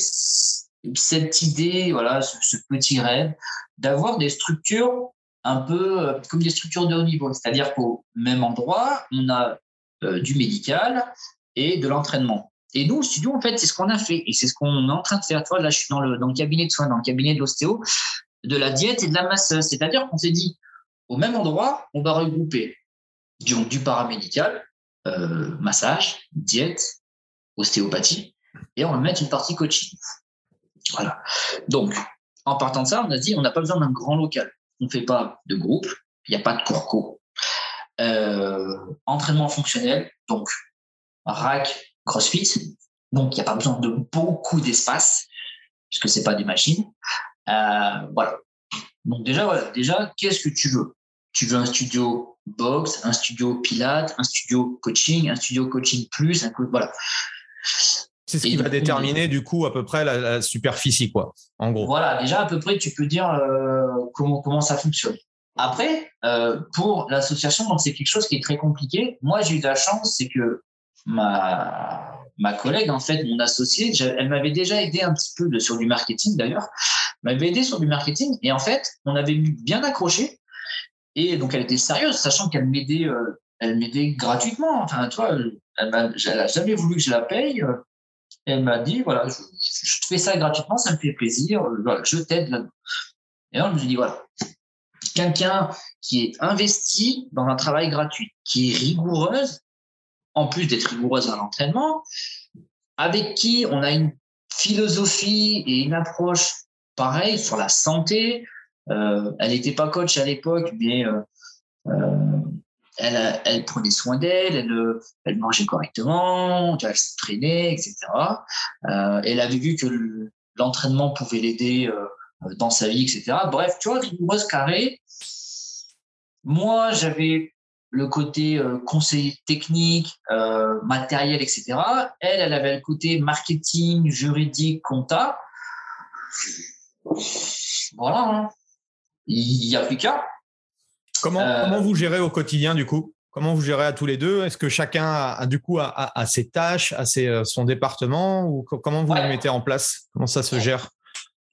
cette idée, voilà, ce, petit rêve d'avoir des structures un peu comme des structures de haut niveau. C'est-à-dire qu'au même endroit, on a du médical, et de l'entraînement. Et nous, au studio, en fait, c'est ce qu'on a fait et c'est ce qu'on est en train de faire. Toi, là, je suis dans le, dans le cabinet de soins, dans le cabinet de l'ostéo, de la diète et de la masseuse. C'est-à-dire qu'on s'est dit, au même endroit, on va regrouper du paramédical, euh, massage, diète, ostéopathie, et on va mettre une partie coaching. Voilà. Donc, en partant de ça, on a dit, on n'a pas besoin d'un grand local. On ne fait pas de groupe, il n'y a pas de cours euh, entraînement fonctionnel, donc rack, CrossFit. Donc, il n'y a pas besoin de beaucoup d'espace, puisque ce n'est pas des machines. Euh, voilà. Donc, déjà, voilà. Déjà, qu'est-ce que tu veux? Tu veux un studio box, un studio pilates, un studio coaching, un studio coaching plus, un voilà. C'est ce qui va déterminer du coup à peu près la, superficie, quoi, en gros. Voilà, déjà à peu près, tu peux dire euh, comment, comment ça fonctionne. Après, euh, pour l'association, donc c'est quelque chose qui est très compliqué. Moi, j'ai eu de la chance, c'est que ma, ma collègue, en fait, mon associée, elle m'avait déjà aidé un petit peu sur du marketing d'ailleurs, m'avait aidé sur du marketing et en fait, on avait bien accroché Et donc, elle était sérieuse, sachant qu'elle m'aidait, elle m'aidait gratuitement. Enfin, tu vois, elle n'a jamais voulu que je la paye. elle m'a dit, voilà, je, te fais ça gratuitement, ça me fait plaisir, voilà, je t'aide là Et là, je me suis dit, voilà, quelqu'un qui est investi dans un travail gratuit, qui est rigoureuse, en plus d'être rigoureuse à l'entraînement, avec qui on a une philosophie et une approche pareille sur la santé. Euh, elle n'était pas coach à l'époque, mais euh, euh, elle, prenait soin d'elle, elle, mangeait correctement, elle s'entraînait, etc. elle avait vu que l'entraînement pouvait l'aider dans sa vie, etc. Bref, tu vois, rigoureuse carré. Moi, j'avais le côté euh, conseil technique, euh, matériel, etc. Elle, elle avait le côté marketing, juridique, compta. Voilà. Hein. Il n'y a plus qu'à. Comment, euh, comment vous gérez au quotidien, du coup? Comment vous gérez à tous les deux? Est-ce que chacun a, du coup a, ses tâches, a ses, son département? Ou comment vous les mettez en place? Comment ça se gère?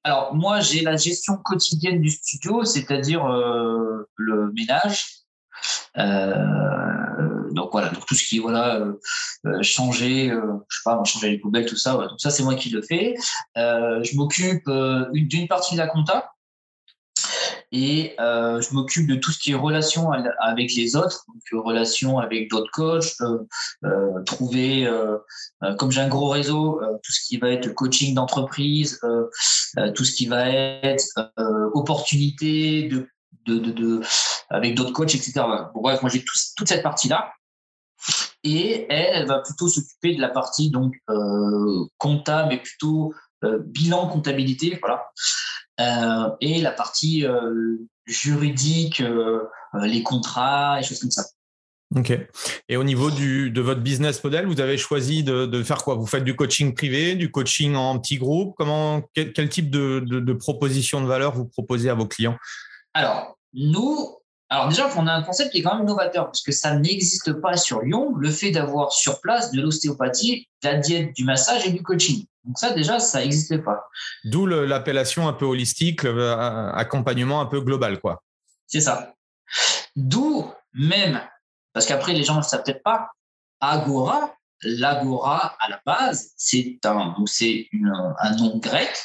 Alors moi j'ai la gestion quotidienne du studio, c'est-à-dire le ménage, euh, donc voilà, donc tout ce qui voilà euh, euh, changer, je sais pas, changer les poubelles, tout ça, tout ça c'est moi qui le fais. je m'occupe d'une partie de la compta et je m'occupe de tout ce qui est relation avec les autres, donc relation avec d'autres coachs, trouver, comme j'ai un gros réseau, tout ce qui va être coaching d'entreprise, tout ce qui va être opportunité de, avec d'autres coachs, etc. bref, moi j'ai toute cette partie-là. Et elle, elle va plutôt s'occuper de la partie donc euh, comptable, mais plutôt euh, bilan comptabilité, voilà. Euh, et la partie juridique, les contrats, et choses comme ça. Ok. Et au niveau du, de votre business model, vous avez choisi de, de, faire quoi? Vous faites du coaching privé, du coaching en petit groupe? Comment, quel, quel type de, de, de proposition de valeur vous proposez à vos clients? Alors, nous, alors déjà, on a un concept qui est quand même novateur, parce que ça n'existe pas sur Lyon, le fait d'avoir sur place de l'ostéopathie, de la diète, du massage et du coaching. Donc ça, déjà, ça n'existe pas. D'où l'appellation un peu holistique, accompagnement un peu global, quoi. C'est ça. D'où même, parce qu'après, les gens ne le savent peut-être pas, Agora, l'Agora, à la base, c'est un, un nom grec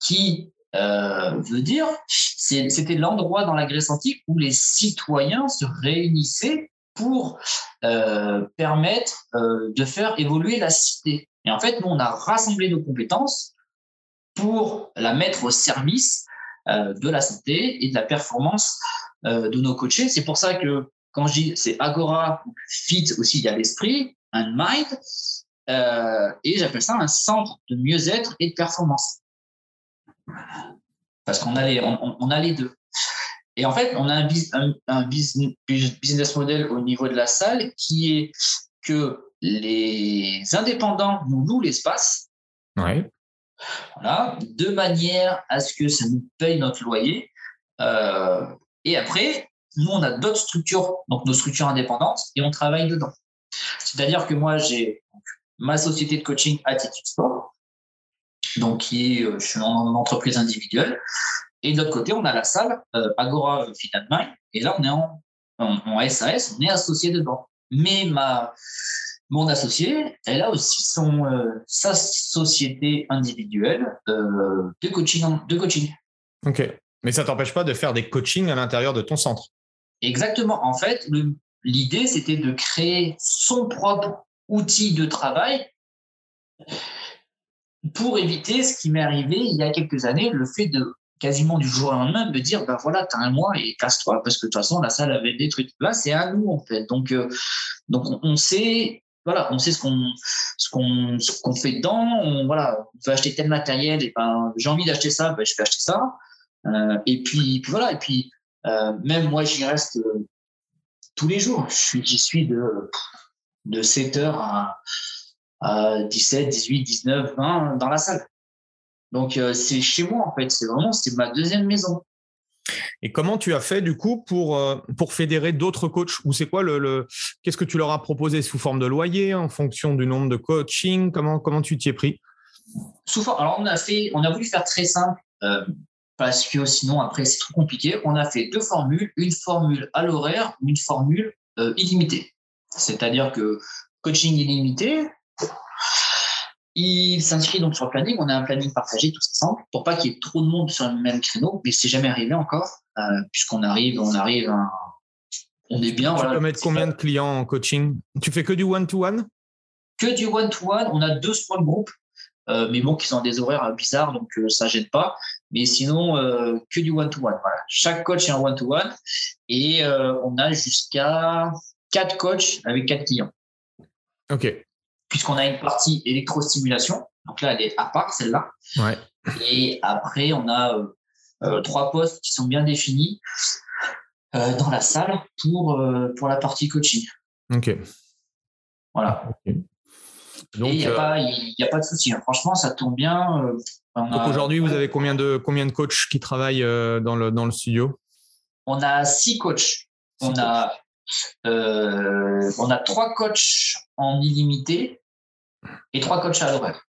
qui euh, veut dire, c'était l'endroit dans la Grèce antique où les citoyens se réunissaient pour euh, permettre euh, de faire évoluer la cité. Et en fait, nous, on a rassemblé nos compétences pour la mettre au service de la santé et de la performance de nos coachés. C'est pour ça que quand je dis c'est Agora, fit aussi, il y a l'esprit, un mind, et j'appelle ça un centre de mieux-être et de performance. Parce qu'on a, les, on, a les deux. Et en fait, on a un, un, business model au niveau de la salle qui est que les indépendants nous louent l'espace. Voilà, de manière à ce que ça nous paye notre loyer. Euh, et après, nous, on a d'autres structures, donc nos structures indépendantes, et on travaille dedans. C'est-à-dire que moi, j'ai ma société de coaching Attitude Sport, donc qui est, euh, je suis en entreprise individuelle. Et de l'autre côté, on a la salle euh, Agora Fit Mind. Et là, on est en, en, SAS, on est associé dedans. Mais ma, mon associé, elle a aussi son, euh, sa société individuelle de, coaching, de coaching. OK. Mais ça ne t'empêche pas de faire des coachings à l'intérieur de ton centre. Exactement. En fait, l'idée, c'était de créer son propre outil de travail pour éviter ce qui m'est arrivé il y a quelques années, le fait de quasiment du jour au lendemain me dire ben voilà tu as un mois et casse-toi parce que de toute façon la salle avait des trucs. Là c'est à nous en fait. Donc euh, donc on sait voilà on sait ce qu'on ce qu'on ce qu'on fait dedans. On voilà on veut acheter tel matériel et ben j'ai envie d'acheter ça ben je vais acheter ça. Euh, et puis, voilà et puis euh, même moi j'y reste tous les jours. J'y suis de de 7 heures à 17, 18, 19, 20 dans la salle. Donc euh, c'est chez moi en fait, c'est vraiment c'est ma deuxième maison. Et comment tu as fait du coup pour, euh, pour fédérer d'autres coachs? Ou c'est quoi le, qu'est-ce que tu leur as proposé? Sous forme de loyer en fonction du nombre de coaching Comment comment tu t'y es pris? Sous forme, alors on a fait, on a voulu faire très simple. Euh, parce que sinon, après, c'est trop compliqué. On a fait deux formules, une formule à l'horaire, une formule euh, illimitée. C'est-à-dire que coaching illimité, il s'inscrit donc sur le planning. On a un planning partagé tous ensemble pour pas qu'il y ait trop de monde sur le même créneau, mais c'est jamais arrivé encore, euh, puisqu'on arrive, on arrive, on est bien. Tu peux mettre combien de clients en coaching? Tu fais que du one-to-one? Que du one-to-one. On a deux small groupes, euh, mais bon, qui sont des horaires bizarres, donc ça gêne pas. Mais sinon, que du one-to-one. Chaque coach est en one-to-one et on a jusqu'à quatre coachs avec quatre clients. OK. Puisqu'on a une partie électrostimulation. Donc là, elle est à part, celle-là. Ouais. Et après, on a euh, euh, trois postes qui sont bien définis euh, dans la salle pour, pour la partie coaching. OK. Voilà. Donc, il n'y a, pas, a pas de souci. Hein. Franchement, ça tourne bien. Donc aujourd'hui, vous avez combien de, combien de coachs qui travaillent dans, le, dans le studio? On a six coachs. on a on a trois coachs en illimité et trois coachs à l'horaire.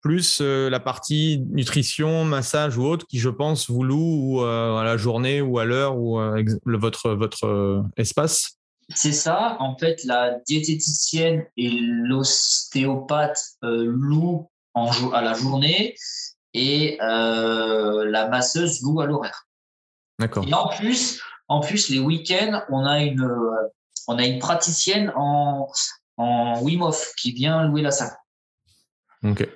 Plus euh, la partie nutrition, massage ou autre qui, je pense, vous loue euh, à la journée ou à l'heure ou votre, votre espace C'est ça. En fait, la diététicienne et l'ostéopathe louent en, à la journée et la masseuse loue à l'horaire. D'accord. Et en plus, en plus, les week-ends, on a une, euh, on a une praticienne en, en Wim Hof qui vient louer la salle. Ok.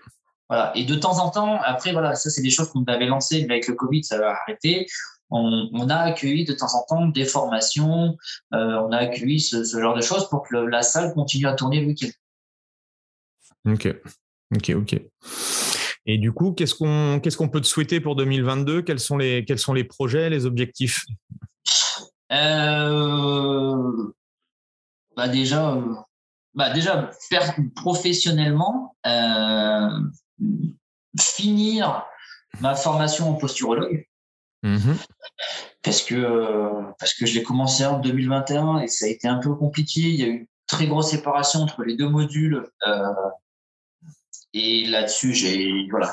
Voilà. Et de temps en temps, après, voilà, ça, c'est des choses qu'on avait lancées, mais avec le Covid, ça va arrêter. On, a accueilli de temps en temps des formations, euh, on a accueilli ce, genre de choses pour que la salle continue à tourner le week-end. Ok, ok, ok. Et du coup, qu'est-ce qu'on qu'est-ce qu'on peut te souhaiter pour 2022 quels sont, les, quels sont les projets, les objectifs? Euh, bah déjà, euh, bah déjà faire professionnellement, euh, finir ma formation en posturologue. Mm-hmm. Parce que parce que je l'ai commencé en 2021 et ça a été un peu compliqué. Il y a eu une très grosse séparation entre les deux modules. et là-dessus, j'ai voilà,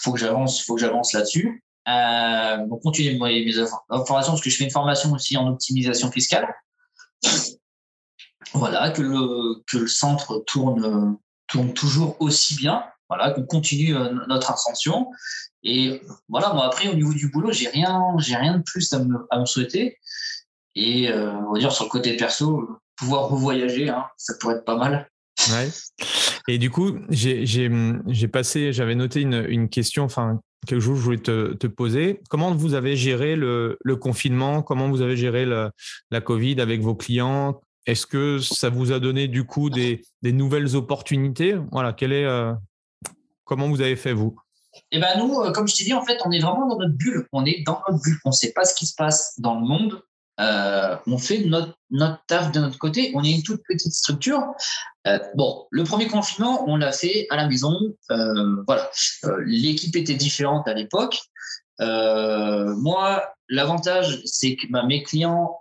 faut que j'avance, faut que j'avance là-dessus. Euh, donc continuer mes, mes informations parce que je fais une formation aussi en optimisation fiscale. Voilà, que le, centre tourne, toujours aussi bien. Voilà, qu'on continue euh, notre ascension. Et voilà, moi après, au niveau du boulot, j'ai rien, j'ai rien de plus à me, souhaiter. Et euh, on va dire sur le côté perso, pouvoir revoyager, hein, ça pourrait être pas mal. Et du coup, j'ai passé, j'avais noté une, une question, enfin quelque chose que je voulais te, poser. Comment vous avez géré le, confinement? Comment vous avez géré la Covid avec vos clients? Est-ce que ça vous a donné du coup des, nouvelles opportunités? Voilà, euh, comment vous avez fait vous? Eh ben nous, euh, comme je t'ai dit, en fait, on est vraiment dans notre bulle. On est dans notre bulle. On ne sait pas ce qui se passe dans le monde. Euh, on fait notre, notre taf de notre côté. On est une toute petite structure. Bon, le premier confinement, on l'a fait à la maison. Voilà, l'équipe était différente à l'époque. moi, l'avantage, c'est que bah, mes clients,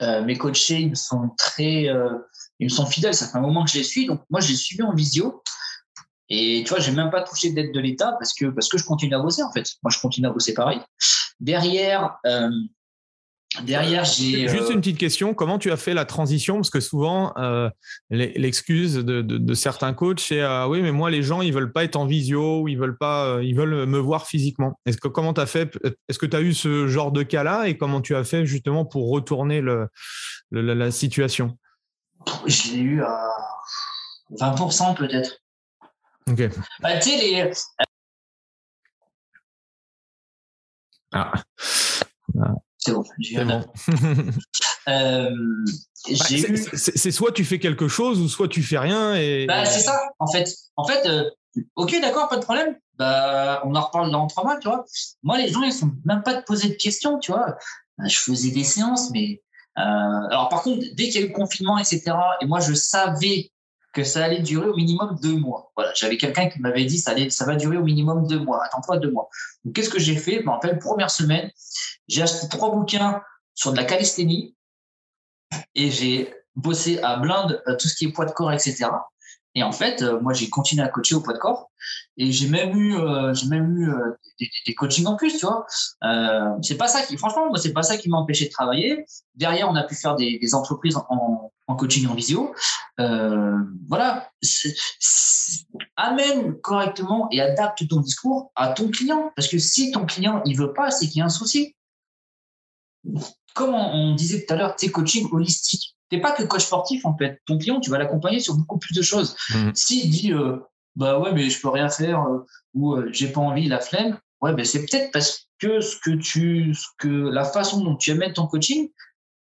mes coachés, ils sont très, ils me sont fidèles. Ça fait un moment que je les suis, donc moi, je les en visio. Et tu vois, j'ai même pas touché d'aide de l'État parce que parce que je continue à bosser en fait. Moi, je continue à bosser pareil. Derrière, Derrière, j'ai. Juste euh, une petite question. Comment tu as fait la transition? Parce que souvent, euh, l'excuse de, certains coachs, c'est ah oui, mais moi, les gens, ils veulent pas être en visio, ou ils veulent pas, euh, ils veulent me voir physiquement. Est-ce que comment tu as fait? Est-ce que tu as eu ce genre de cas-là? Et comment tu as fait justement pour retourner le, la, situation? Je l'ai eu à 20% peut-être. Ok. Bah, tu sais, les. Ah. C'est bon. Euh, bah, c'est soit tu fais quelque chose ou soit tu fais rien. Et... Bah, c'est ça, en fait. En fait, euh, ok, d'accord, pas de problème. Bah, on en reparle dans trois mois, tu vois. Moi, les gens, ils sont même pas de poser de questions, tu vois. Je faisais des séances, mais. Euh, alors, par contre, dès qu'il y a eu le confinement, etc., et moi, je savais que ça allait durer au minimum deux mois. Voilà, j'avais quelqu'un qui m'avait dit ça, allait, ça va durer au minimum deux mois. Attends-toi deux mois. Donc, qu'est-ce que j'ai fait? Me rappelle, première semaine, j'ai acheté trois bouquins sur de la calisthénie et j'ai bossé à blinde euh, tout ce qui est poids de corps, etc. Et en fait, euh, moi, j'ai continué à coacher au poids de corps et j'ai même eu, euh, j'ai même eu des, des, coachings en plus, tu vois. C'est pas ça qui, franchement, moi, c'est pas ça qui m'a empêché de travailler. Derrière, on a pu faire des, entreprises en, en, coaching en visio. voilà. amène correctement et adapte ton discours à ton client. Parce que si ton client, il veut pas, c'est qu'il y a un souci. Comme on, disait tout à l'heure, c'est coaching holistique n'es pas que coach sportif en fait. Ton client, tu vas l'accompagner sur beaucoup plus de choses. Mmh. S'il dit euh, bah ouais mais je peux rien faire euh, ou euh, j'ai pas envie, la flemme, ouais ben c'est peut-être parce que ce que tu, ce que la façon dont tu amènes ton coaching,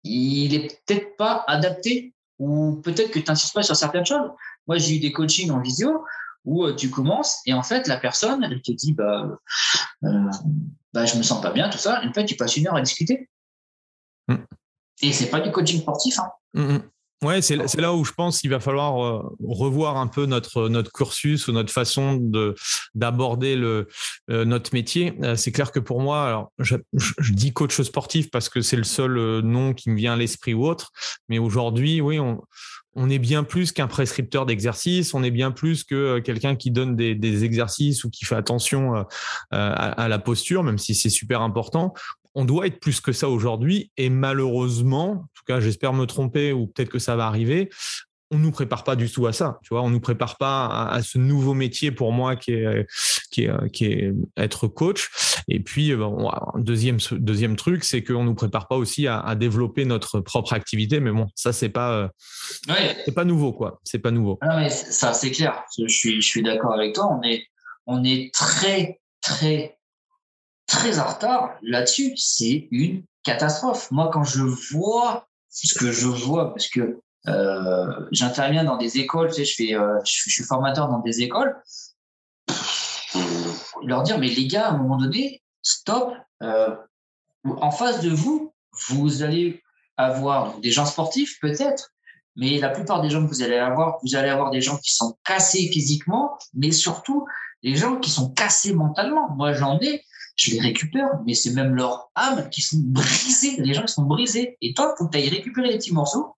il est peut-être pas adapté ou peut-être que tu n'insistes pas sur certaines choses. Moi j'ai eu des coachings en visio où tu commences et en fait la personne elle te dit bah bah je me sens pas bien tout ça. Et en fait tu passes une heure à discuter. Mmh. Et c'est pas du coaching sportif. Hein. Mmh, mmh. Ouais, c'est là où je pense qu'il va falloir euh, revoir un peu notre notre cursus ou notre façon de d'aborder le euh, notre métier. Euh, c'est clair que pour moi, alors je, je, dis coach sportif parce que c'est le seul nom qui me vient à l'esprit ou autre, mais aujourd'hui, oui, on on est bien plus qu'un prescripteur d'exercices, on est bien plus que quelqu'un qui donne des, exercices ou qui fait attention à, à, la posture, même si c'est super important on doit être plus que ça aujourd'hui. Et malheureusement, en tout cas, j'espère me tromper ou peut-être que ça va arriver. On nous prépare pas du tout à ça, tu vois. On nous prépare pas à, ce nouveau métier pour moi qui est qui est qui est être coach. Et puis deuxième deuxième truc, c'est qu'on nous prépare pas aussi à, développer notre propre activité. Mais bon, ça c'est pas c'est pas nouveau quoi. C'est pas nouveau. Non mais ça c'est clair. Je suis je suis d'accord avec toi. On est on est très très très en retard là-dessus. C'est une catastrophe. Moi, quand je vois ce que je vois, parce que euh, j'interviens dans des écoles, tu sais, je, euh, suis formateur dans des écoles, leur dire, mais les gars, à un moment donné, stop, euh, en face de vous, vous allez avoir des gens sportifs, peut-être, mais la plupart des gens que vous allez avoir, vous allez avoir des gens qui sont cassés physiquement, mais surtout des gens qui sont cassés mentalement. Moi, j'en ai, je les récupère, mais c'est même leur âme qui sont brisées. Les gens qui sont brisés. Et toi, faut que tu récupérer les petits morceaux.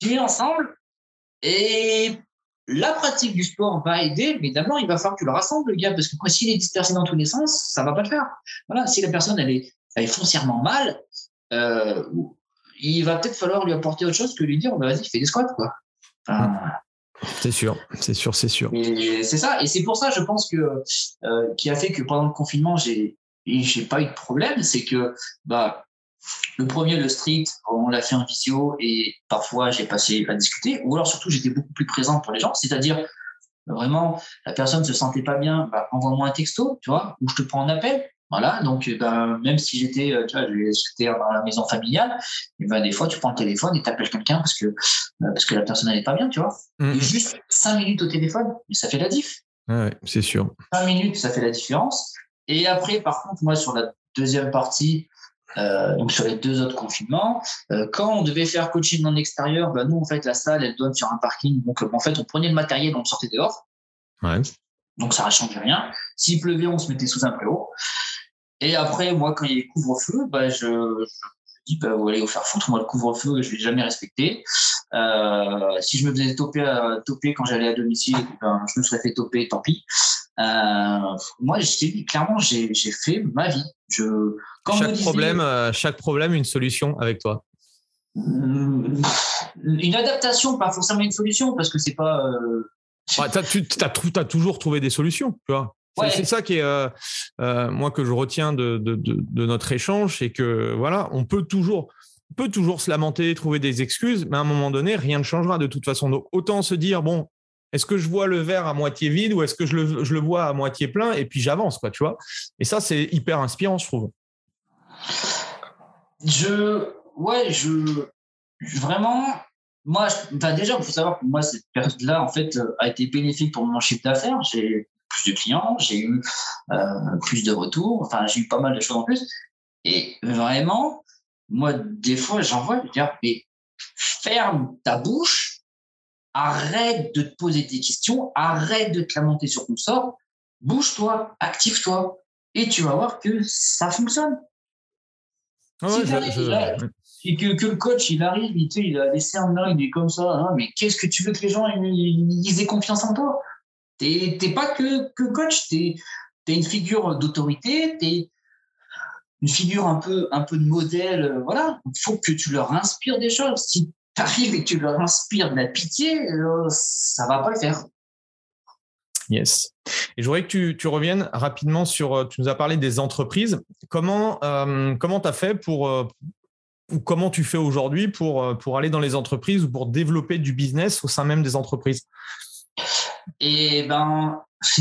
Tu es ensemble. Et la pratique du sport va aider, mais d'abord, il va falloir que tu le rassembles, le gars, parce que s'il est dispersé dans tous les sens, ça va pas le faire. Voilà, si la personne, elle est, elle est foncièrement mal, euh, il va peut-être falloir lui apporter autre chose que lui dire, bah, vas-y, fais des squats, quoi. C'est sûr, c'est sûr, c'est sûr. C'est ça, et c'est pour ça, je pense que euh, qui a fait que pendant le confinement, j'ai j'ai pas eu de problème, c'est que bah le premier, le street, on l'a fait en visio et parfois j'ai passé à discuter, ou alors surtout j'étais beaucoup plus présent pour les gens, c'est-à-dire vraiment la personne se sentait pas bien, bah, envoie-moi un texto, tu vois, ou je te prends un appel, voilà, donc ben, même si j'étais, euh, tu vois, j'étais dans la maison familiale, et ben, des fois tu prends le téléphone et tu appelles quelqu'un parce que, euh, parce que la personne n'est pas bien, tu vois. Mmh. juste cinq minutes au téléphone, mais ça fait la diff. Ouais, c'est sûr. Cinq minutes, ça fait la différence. Et après, par contre, moi, sur la deuxième partie, donc sur les deux autres confinements, quand on devait faire coaching en extérieur, ben, nous, en fait, la salle, elle donne sur un parking. Donc, en fait, on prenait le matériel, on sortait dehors. Ouais. Donc, ça ne change rien. S'il pleuvait, on se mettait sous un préau. Et après, moi, quand il y a couvre-feu, bah, je, je, dis, bah, vous allez vous faire foutre. Moi, le couvre-feu, je ne l'ai jamais respecté. Euh, si je me faisais toper, euh, toper quand j'allais à domicile, ben, je me serais fait toper, tant pis. Euh, moi, je clairement, j'ai fait ma vie. Je, chaque, problème, chaque problème, une solution avec toi Une adaptation, pas forcément une solution, parce que c'est pas. Euh, tu as, toujours trouvé des solutions, tu vois. C'est ça qui est euh, moi que je retiens de, de, de, notre échange, c'est que voilà, on peut toujours peut toujours se lamenter, trouver des excuses, mais à un moment donné, rien ne changera de toute façon. Donc autant se dire bon, est-ce que je vois le verre à moitié vide ou est-ce que je le, je le, vois à moitié plein et puis j'avance quoi, tu vois. Et ça c'est hyper inspirant, je trouve. Je ouais, je vraiment moi, déjà, il faut savoir que moi, cette période-là, en fait, a été bénéfique pour mon chiffre d'affaires. J'ai plus de clients, j'ai eu euh, plus de retours, enfin, j'ai eu pas mal de choses en plus. Et vraiment, moi, des fois, j'en vois, je dire, mais ferme ta bouche, arrête de te poser des questions, arrête de te lamenter sur ton sort, bouge-toi, active-toi, et tu vas voir que ça fonctionne. et que, que, le coach, il arrive, il, il a laissé un main, il est comme ça, hein, mais qu'est-ce que tu veux que les gens ils, aient confiance en toi? T'es pas que, que coach, t'es es une figure d'autorité, t'es une figure un peu, un peu de modèle, euh, voilà. Il faut que tu leur inspires des choses. Si tu arrives et que tu leur inspires de la pitié, euh, ça va pas le faire. Yes. Et je voudrais que tu, tu, reviennes rapidement sur, euh, tu nous as parlé des entreprises. Comment comment tu as fait pour, ou comment tu fais aujourd'hui pour, pour aller dans les entreprises ou pour développer du business au sein même des entreprises? Eh ben,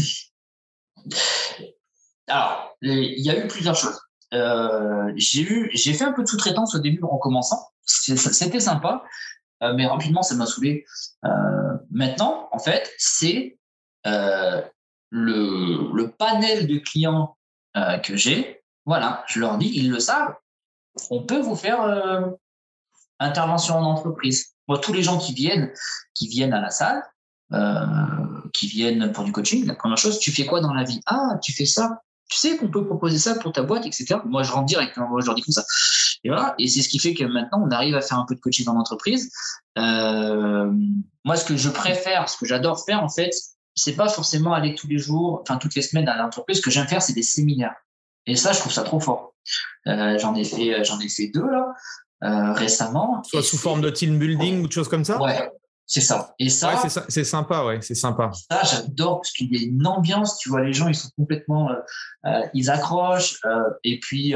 alors, il y a eu plusieurs choses. Euh, j'ai eu, j'ai fait un peu de sous-traitance au début en commençant. C'était sympa, euh, mais rapidement ça m'a saoulé. Euh, maintenant, en fait, c'est le, le, panel de clients que j'ai. Voilà, je leur dis, ils le savent. On peut vous faire intervention en entreprise. Moi, tous les gens qui viennent, qui viennent à la salle, qui viennent pour du coaching, la première chose, tu fais quoi dans la vie? Ah, tu fais ça tu sais qu'on peut proposer ça pour ta boîte, etc. Moi, je rentre direct, moi, je leur dis comme ça. Et voilà. Et c'est ce qui fait que maintenant, on arrive à faire un peu de coaching dans l'entreprise. Euh, moi, ce que je préfère, ce que j'adore faire, en fait, c'est pas forcément aller tous les jours, enfin, toutes les semaines à l'entreprise. Ce que j'aime faire, c'est des séminaires. Et ça, je trouve ça trop fort. Euh, j'en ai fait, j'en ai fait deux, là. Euh, récemment. Soit sous forme de team building ou de choses comme ça? Ouais, c'est ça. Et ça, c'est sympa, ouais, c'est sympa. Ça, j'adore parce qu'il y a une ambiance. Tu vois, les gens, ils sont complètement, euh, euh, ils accrochent. Euh, et puis,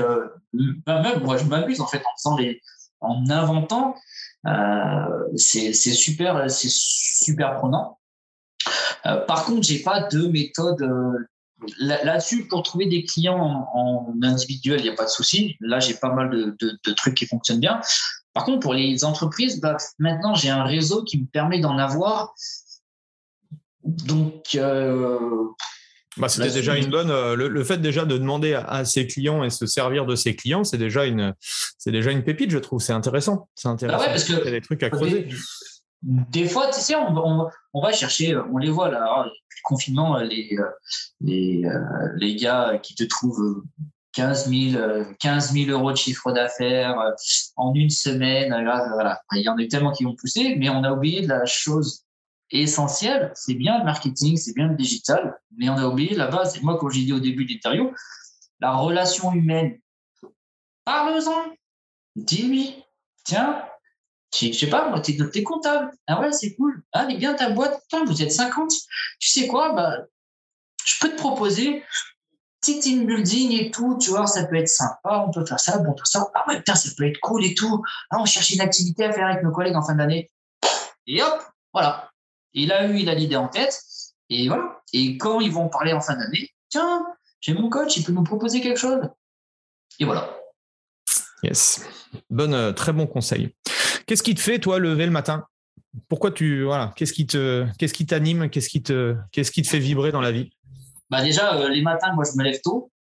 bah, même moi, je m'amuse en fait en faisant les, en inventant. c'est super, c'est super prenant. par contre, j'ai pas de méthode là-dessus pour trouver des clients en, individuel. Il n'y a pas de souci. Là, j'ai pas mal de, de, trucs qui fonctionnent bien. Par contre, pour les entreprises, bah, maintenant, j'ai un réseau qui me permet d'en avoir. Donc, euh, bah, c'était déjà une bonne. Euh, le, fait déjà de demander à, ses clients et se servir de ses clients, c'est déjà une, c'est déjà une pépite, je trouve. C'est intéressant. C'est intéressant. Bah parce que il y a des trucs à creuser. Des, fois, tu sais, on, on, va chercher, on les voit là, le confinement, les, les, les gars qui te trouvent 15 000, 15 euros de chiffre d'affaires euh, en une semaine. voilà. Il y en a eu tellement qui ont poussé, mais on a oublié la chose essentielle. C'est bien le marketing, c'est bien le digital, mais on a oublié la base. Et moi, comme j'ai dit au début de l'interview, la relation humaine. Parle-en. Dis-lui, tiens, je sais pas, moi, t'es, es comptable. Ah ouais, c'est cool. Ah, mais bien ta boîte. Putain, vous êtes 50. Tu sais quoi, bah, je peux te proposer petit team building et tout, tu vois, ça peut être sympa, on peut faire ça, bon, tout ça. Ah ouais, putain, ça peut être cool et tout. Ah, on cherche une activité à faire avec nos collègues en fin d'année. Et hop, voilà. Il a eu, il a l'idée en tête. Et voilà. Et quand ils vont parler en fin d'année, tiens, j'ai mon coach, il peut nous proposer quelque chose. Et voilà. Yes. Bonne, euh, très bon conseil. Qu'est-ce qui te fait, toi, lever le matin? Pourquoi tu. Voilà. Qu'est-ce qui te, qu'est-ce qui t'anime? Qu'est-ce qui te fait vibrer dans la vie? Bah déjà, euh, les matins, moi, je me lève tôt,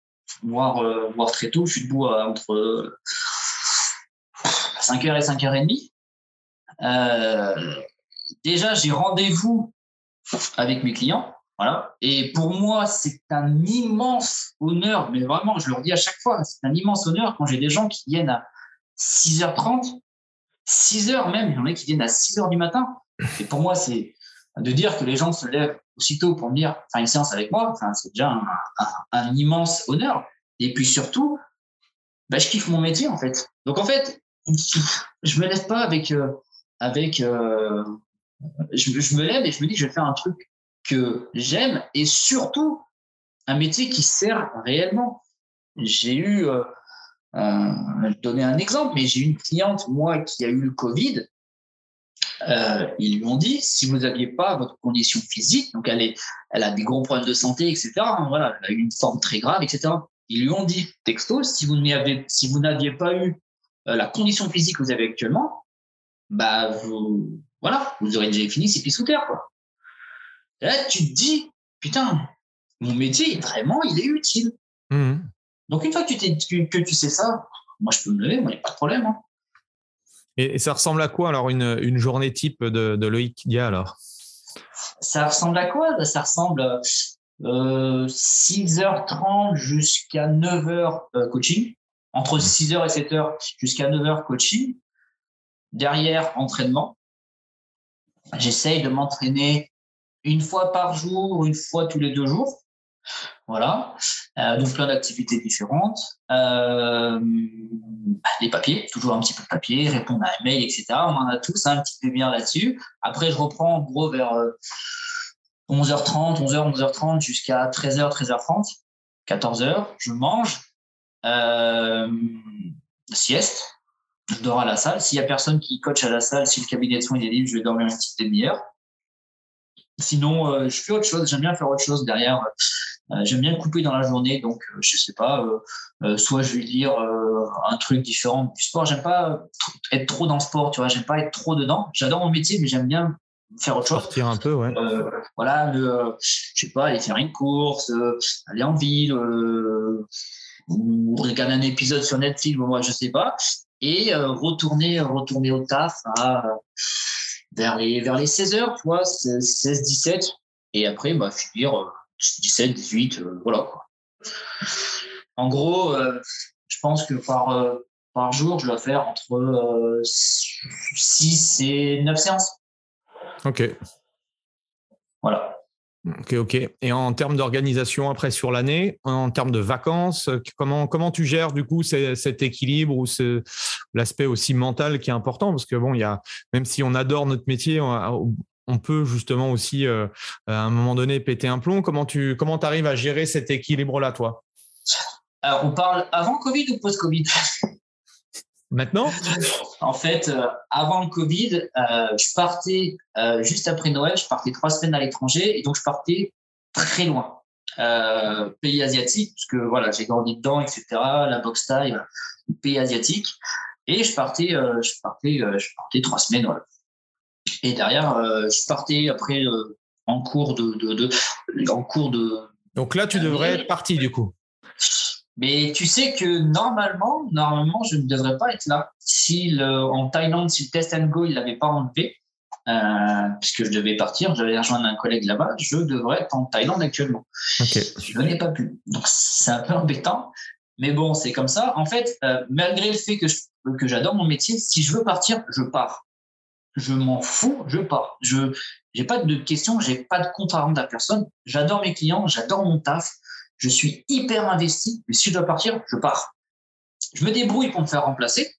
voire, euh, voire très tôt. Je suis debout entre 5h et 5h30. Euh, déjà, j'ai rendez-vous avec mes clients. Voilà. Et pour moi, c'est un immense honneur, mais vraiment, je le redis à chaque fois, c'est un immense honneur quand j'ai des gens qui viennent à 6h30, 6h même, il y en a qui viennent à 6h du matin. Et pour moi, c'est de dire que les gens se lèvent aussitôt pour venir faire une séance avec moi, c'est déjà un, immense honneur. Et puis surtout, bah, je kiffe mon métier en fait. Donc en fait, je me lève pas avec euh, avec euh, je, me lève et je me dis que je vais faire un truc que j'aime et surtout un métier qui sert réellement. J'ai eu euh, je vais donner un exemple, mais j'ai une cliente moi qui a eu le Covid euh, ils lui ont dit si vous n'aviez pas votre condition physique, donc elle, est, elle a des gros problèmes de santé, etc. Hein, voilà, elle a eu une forme très grave, etc. Ils lui ont dit texto si vous n'aviez si vous n'aviez pas eu euh, la condition physique que vous avez actuellement, bah vous voilà, vous aurez déjà fini c'est pieds sous terre quoi. là tu te dis putain, mon métier vraiment il est utile. Mmh. Donc une fois que tu, que, tu sais ça, moi je peux me lever, moi il n'y a pas de problème. Hein. Et, ça ressemble à quoi alors une, une journée type de, de Loïc Dia alors? Ça ressemble à quoi? Ça ressemble à euh, 6h30 jusqu'à 9h euh, coaching, entre 6h et 7h jusqu'à 9h coaching. derrière entraînement, j'essaye de m'entraîner une fois par jour, une fois tous les deux jours. Voilà, euh, donc plein d'activités différentes. Euh, les papiers, toujours un petit peu de papier, répondre à un mail, etc. On en a tous un petit peu bien là-dessus. Après, je reprends en gros vers 11h30, 11h, 11h30 jusqu'à 13h, 13h30, 14h. Je mange, euh, sieste, je dors à la salle. S'il y a personne qui coach à la salle, si le cabinet de soins est libre, je vais dormir une petite demi-heure. Sinon, je fais autre chose. J'aime bien faire autre chose derrière. Euh, j'aime bien couper dans la journée, donc euh, je sais pas. soit je vais lire un truc différent du sport. J'aime pas être trop dans le sport, tu vois. J'aime pas être trop dedans. J'adore mon métier, mais j'aime bien faire autre chose. Sortir un peu, ouais. voilà, le, je sais pas, aller faire une course, aller en ville, ou regarder un épisode sur Netflix, moi je sais pas, et retourner, retourner au taf à vers les, vers les 16 heures, tu vois, 16, 17. Et après, bah, finir 17, 18, voilà. Quoi. En gros, euh, je pense que par, euh, par jour, je dois faire entre 6 euh, et 9 séances. Ok. Voilà. Ok, ok. Et en termes d'organisation après sur l'année, en termes de vacances, comment, comment tu gères du coup cet équilibre ou l'aspect aussi mental qui est important? Parce que bon, il y a, même si on adore notre métier, on, peut justement aussi à un moment donné péter un plomb. Comment tu comment arrives à gérer cet équilibre-là, toi? Alors, on parle avant Covid ou post-Covid? Maintenant? En fait, euh, avant le Covid, euh, je partais euh, juste après Noël, je partais trois semaines à l'étranger et donc je partais très loin. pays asiatique, parce que voilà, j'ai grandi dedans, etc. La boxe style, pays asiatique. Et je partais, je partais, je partais trois semaines. Voilà. Et derrière, je partais après en cours de, de, de, en cours de. Donc là, tu devrais être parti du coup. Mais tu sais que normalement, normalement, je ne devrais pas être là. Si le, en Thaïlande, si le test and go, il l'avait pas enlevé, euh, puisque je devais partir, je devais rejoindre un collègue là-bas, je devrais être en Thaïlande actuellement. Okay. Je n'ai pas pu. Donc c'est un peu embêtant. Mais bon, c'est comme ça. En fait, euh, malgré le fait que, que j'adore mon métier, si je veux partir, je pars. Je m'en fous, je pars. Je n'ai pas de questions, j'ai pas de compte à rendre à personne. J'adore mes clients, j'adore mon taf je suis hyper investi, mais si je dois partir, je pars. Je me débrouille pour me faire remplacer.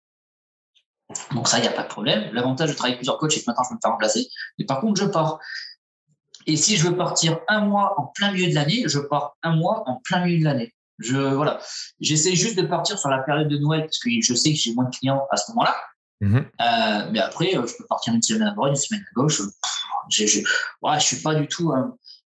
Donc ça, il n'y a pas de problème. L'avantage de travailler avec plusieurs coachs, c'est que maintenant, je peux me faire remplacer. Mais par contre, je pars. Et si je veux partir un mois en plein milieu de l'année, je pars un mois en plein milieu de l'année. Je voilà, j'essaie juste de partir sur la période de Noël parce que je sais que j'ai moins de clients à ce moment-là. Mhm. Euh, mais après, euh, je peux partir une semaine à droite, une semaine à gauche. Je, je, je suis pas du tout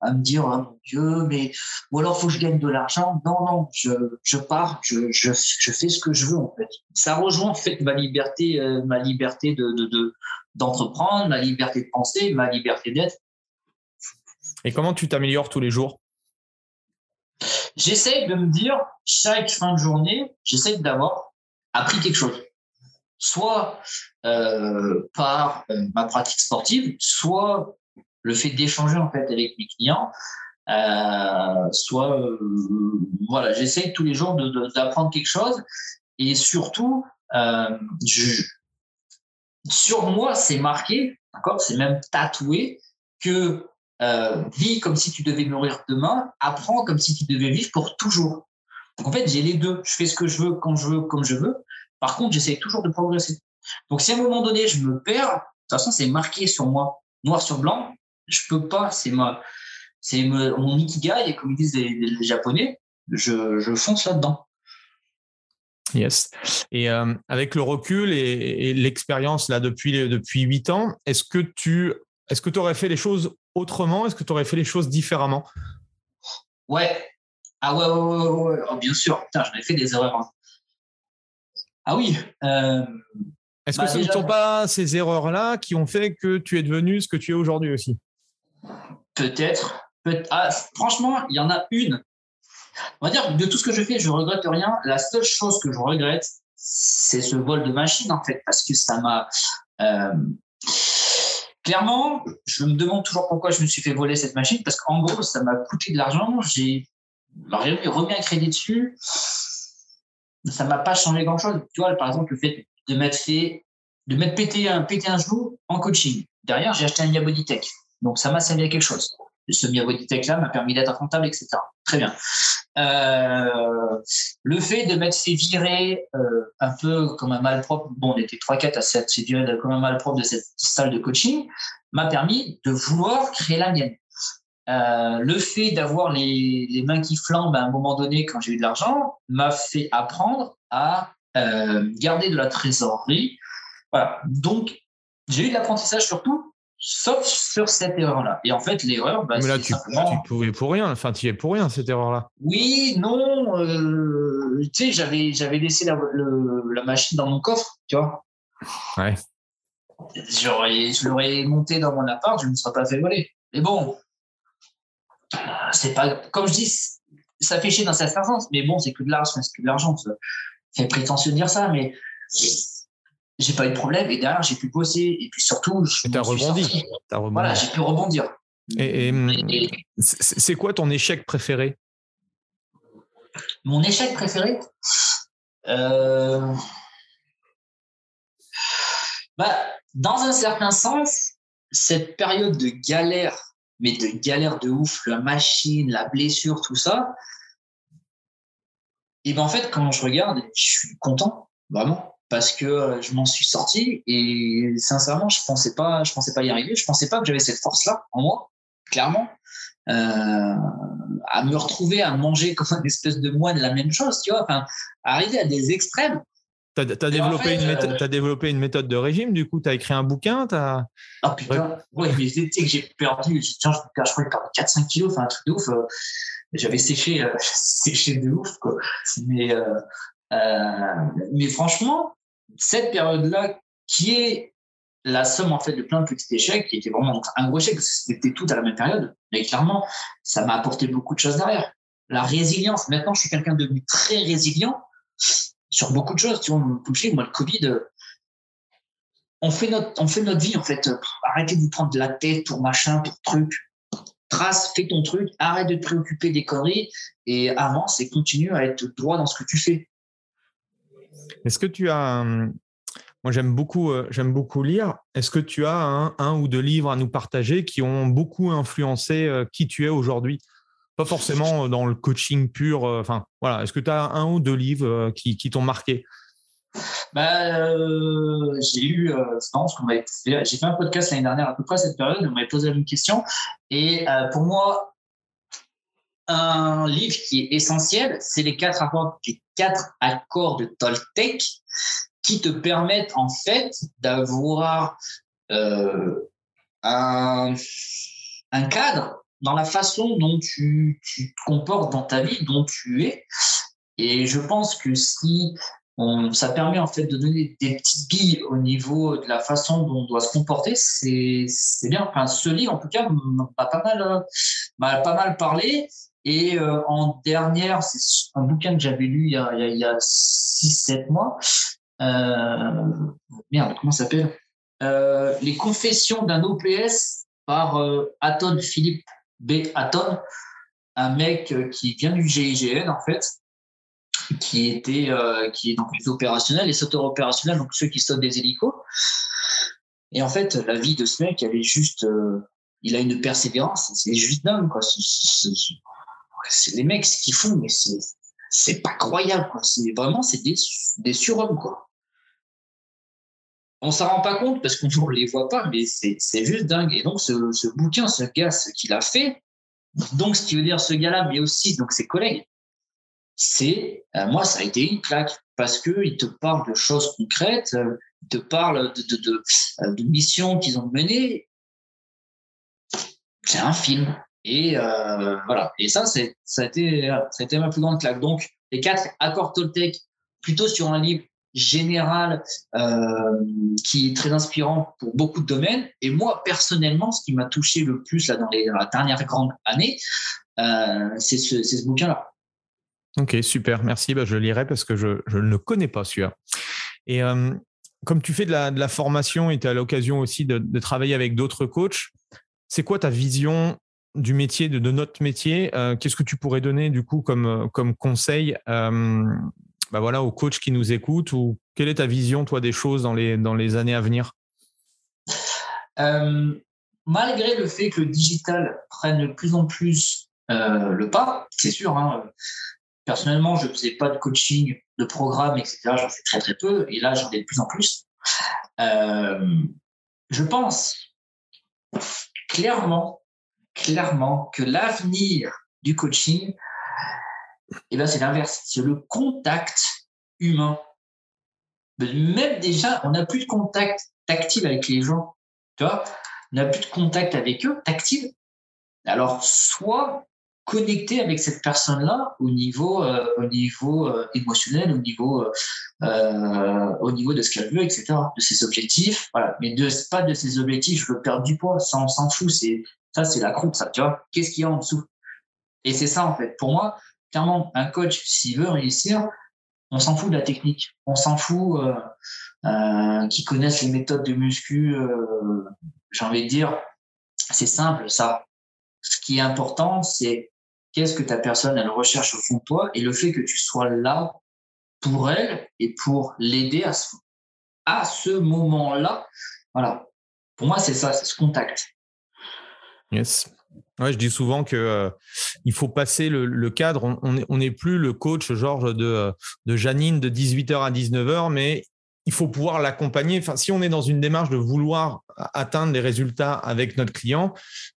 à me dire oh mon Dieu, mais ou alors faut que je gagne de l'argent. Non, non, je, je pars, je, je, je, fais ce que je veux en fait. Ça rejoint en fait ma liberté, euh, ma liberté de, de, d'entreprendre, ma liberté de penser, ma liberté d'être. Et comment tu t'améliores tous les jours? J'essaie de me dire chaque fin de journée, j'essaie d'avoir appris quelque chose. Soit euh, par euh, ma pratique sportive, soit le fait d'échanger en fait avec mes clients, euh, soit voilà, j'essaye tous les jours d'apprendre quelque chose et surtout sur moi c'est marqué, d'accord, c'est même tatoué que vis comme si tu devais mourir demain, apprends comme si tu devais vivre pour toujours. Donc en fait j'ai les deux, je fais ce que je veux quand je veux, comme je veux. Par contre j'essaie toujours de progresser. Donc si à un moment donné je me perds, de toute façon c'est marqué sur moi, noir sur blanc, je peux pas, c'est ma, c'est mon ikigai, et comme disent les, Japonais, je, je fonce là-dedans. Yes. Et euh, avec le recul et, l'expérience là depuis depuis huit ans, est-ce que tu est-ce que tu aurais fait les choses autrement? Est-ce que tu aurais fait les choses différemment? Ouais. Ah ouais, ouais, ouais, oh, bien sûr. Putain, j'en ai fait des erreurs. Hein. Ah oui. Euh, est-ce que bah, ce ne sont pas ces erreurs-là qui ont fait que tu es devenu ce que tu es aujourd'hui aussi? Peut-être. Ah, franchement, il y en a une. On va dire, de tout ce que je fais, je regrette rien. La seule chose que je regrette, c'est ce vol de machine, en fait, parce que ça m'a. Euh, clairement, je me demande toujours pourquoi je me suis fait voler cette machine, parce qu'en gros, ça m'a coûté de l'argent. J'ai remis un crédit dessus. Ça m'a pas changé grand-chose. Tu vois, par exemple, le fait de m'être fait de mettre péter un, péter un genou en coaching. Derrière, j'ai acheté un Mia. Donc, ça m'a servi à quelque chose. Ce Mia Bodytech-là m'a permis d'être rentable, etc. Très bien. Euh, le fait de m'être fait virer euh, un peu comme un malpropre, bon, on était 3-4 à s'être fait virer comme un malpropre de cette salle de coaching, m'a permis de vouloir créer la mienne. Euh, le fait d'avoir les, les, mains qui flambent à un moment donné quand j'ai eu de l'argent m'a fait apprendre à euh, garder de la trésorerie. Voilà. Donc, j'ai eu de l'apprentissage surtout, sauf sur cette erreur-là. Et en fait, l'erreur, bah, Mais là, tu, simplement... tu pouvais pour rien. Enfin, tu y es pour rien, cette erreur-là. Oui, non. Euh, tu sais, j'avais, j'avais laissé la, la machine dans mon coffre, tu vois. Ouais. J'aurais, je l'aurais monté dans mon appart, je ne me serais pas fait voler. Mais bon, c'est pas, comme je dis, ça fait chier dans sa sens, mais bon, c'est que de l'argent, c'est que de l'argent. C'est prétentieux de dire ça, mais j'ai pas eu de problème et derrière j'ai pu bosser et puis surtout je rebondi. rebondi. Voilà, j'ai pu rebondir. Et, c'est quoi ton échec préféré? Mon échec préféré? Euh... bah, Dans un certain sens, cette période de galère mais de galère de ouf, la machine, la blessure, tout ça. Et ben en fait, quand je regarde, je suis content, vraiment, parce que euh, je m'en suis sorti et sincèrement, je pensais pensais pas y arriver. Je pensais pas que j'avais cette force-là en moi, clairement, euh, à me retrouver à manger comme une espèce de moine la même chose, tu vois, enfin, arriver à des extrêmes. Tu as, développé une méthode, euh, développé une méthode de régime, du coup, tu as écrit un bouquin as... Ah putain, ouais, mais tu sais que j'ai perdu, tiens, je, je crois que j'ai 4-5 kilos, enfin un truc de ouf. Euh, j'avais séché, euh, séché de ouf, quoi. Mais, mais franchement, cette période-là, qui est la somme en fait de plein de petits échecs, qui était vraiment un gros échec, parce que c'était tout à la même période, mais clairement, ça m'a apporté beaucoup de choses derrière. La résilience, maintenant, je suis quelqu'un de très résilient sur beaucoup de choses. Tu vois, moi, le Covid, euh, on fait notre, on fait notre vie, en fait. Arrêtez de vous prendre de la tête pour machin, pour truc. Trace, fais ton truc, arrête de te préoccuper des conneries et avance et continue à être droit dans ce que tu fais. Est-ce que tu as. Moi, j'aime beaucoup, euh, beaucoup lire. Est-ce que tu as un, un, ou deux livres à nous partager qui ont beaucoup influencé euh, qui tu es aujourd'hui? Pas forcément dans le coaching pur. Euh, enfin, voilà. Est-ce que tu as un ou deux livres euh, qui, t'ont marqué? Bah, euh, j'ai eu, j'ai fait un podcast l'année dernière à peu près à cette période, on m'avait posé la même question. Et pour moi, un livre qui est essentiel, c'est les quatre accords, les quatre accords de Toltec qui te permettent en fait d'avoir un cadre dans la façon dont tu, tu, te comportes dans ta vie, dont tu es. Et je pense que si ça permet en fait de donner des petites billes au niveau de la façon dont on doit se comporter, c'est bien. Enfin, ce livre, en tout cas, m'a pas mal, m'a pas mal parlé. Et euh, en dernière, c'est un bouquin que j'avais lu il y a, il y a 6-7 mois. Euh, merde, comment ça s'appelle? Euh, Les confessions d'un OPS par euh, Aton Philippe B. Hatton, un mec euh, qui vient du GIGN en fait, qui était euh, qui est donc opérationnel et sauteurs opérationnels, donc ceux qui sautent des hélicos. Et en fait, la vie de ce mec, elle est juste, euh, il a une persévérance, c'est juste dingue quoi. C'est les mecs ce qu'ils font, mais c'est c'est pas croyable quoi. C'est vraiment c'est des, des surhommes quoi on s'en rend pas compte parce qu'on ne les voit pas, mais c'est juste dingue. Et donc, ce, ce bouquin, ce gars, ce qu'il a fait, donc ce qui veut dire ce gars-là, mais aussi donc ses collègues, c'est, euh, moi, ça a été une claque parce qu'il te parle de choses concrètes, euh, il te parle de, de, de, euh, de missions qu'ils ont menées. C'est un film. Et voilà. Et ça, ça a, été, ça a été ma plus grande claque. Donc, les quatre accords Toltec, plutôt sur un livre général euh, qui est très inspirant pour beaucoup de domaines. Et moi, personnellement, ce qui m'a touché le plus là, dans, les, la dernière grande année, euh, c'est ce, bouquin-là. Ok, super, merci. Bah, je lirai parce que je, ne le connais pas, celui-là. Et euh, comme tu fais de la, formation et tu as l'occasion aussi de, travailler avec d'autres coachs, c'est quoi ta vision du métier, de, de notre métier Qu'est-ce que tu pourrais donner du coup comme, comme conseil bah voilà, aux coachs qui nous écoutent ou quelle est ta vision, toi, des choses dans les, dans les années à venir? Malgré le fait que le digital prenne de plus en plus le pas, c'est sûr, hein, personnellement, je ne faisais pas de coaching, de programme, etc. J'en fais très très peu et là, j'en ai de plus en plus. je pense clairement, clairement que l'avenir du coaching, eh ben, c'est l'inverse. C'est le contact humain. Même déjà, on n'a plus de contact tactile avec les gens. Tu vois? On n'a plus de contact avec eux, tactile. Alors, soit connecter avec cette personne-là au niveau, euh, au niveau euh, émotionnel, au niveau, euh, au niveau de ce qu'elle veut, etc., de ses objectifs. Voilà. Mais pas de ses objectifs, je veux perdre du poids, ça, on s'en fout. Ça, c'est la croûte, ça, tu vois. Qu'est-ce qu'il y a en dessous? Et c'est ça, en fait. Pour moi, clairement, un coach, s'il veut réussir, on s'en fout de la technique. On s'en fout euh, qu'ils connaissent les méthodes de muscu. J'ai envie de dire, c'est simple, ça. Ce qui est important, c'est qu'est-ce que ta personne elle recherche au fond de toi et le fait que tu sois là pour elle et pour l'aider à ce, à ce moment-là. Voilà. Pour moi, c'est ça, c'est ce contact. Yes. Ouais, je dis souvent que euh, il faut passer le, cadre. On n'est plus le coach, Georges, de, de Janine de 18h à 19h, mais il faut pouvoir l'accompagner. Enfin, si on est dans une démarche de vouloir atteindre les résultats avec notre client,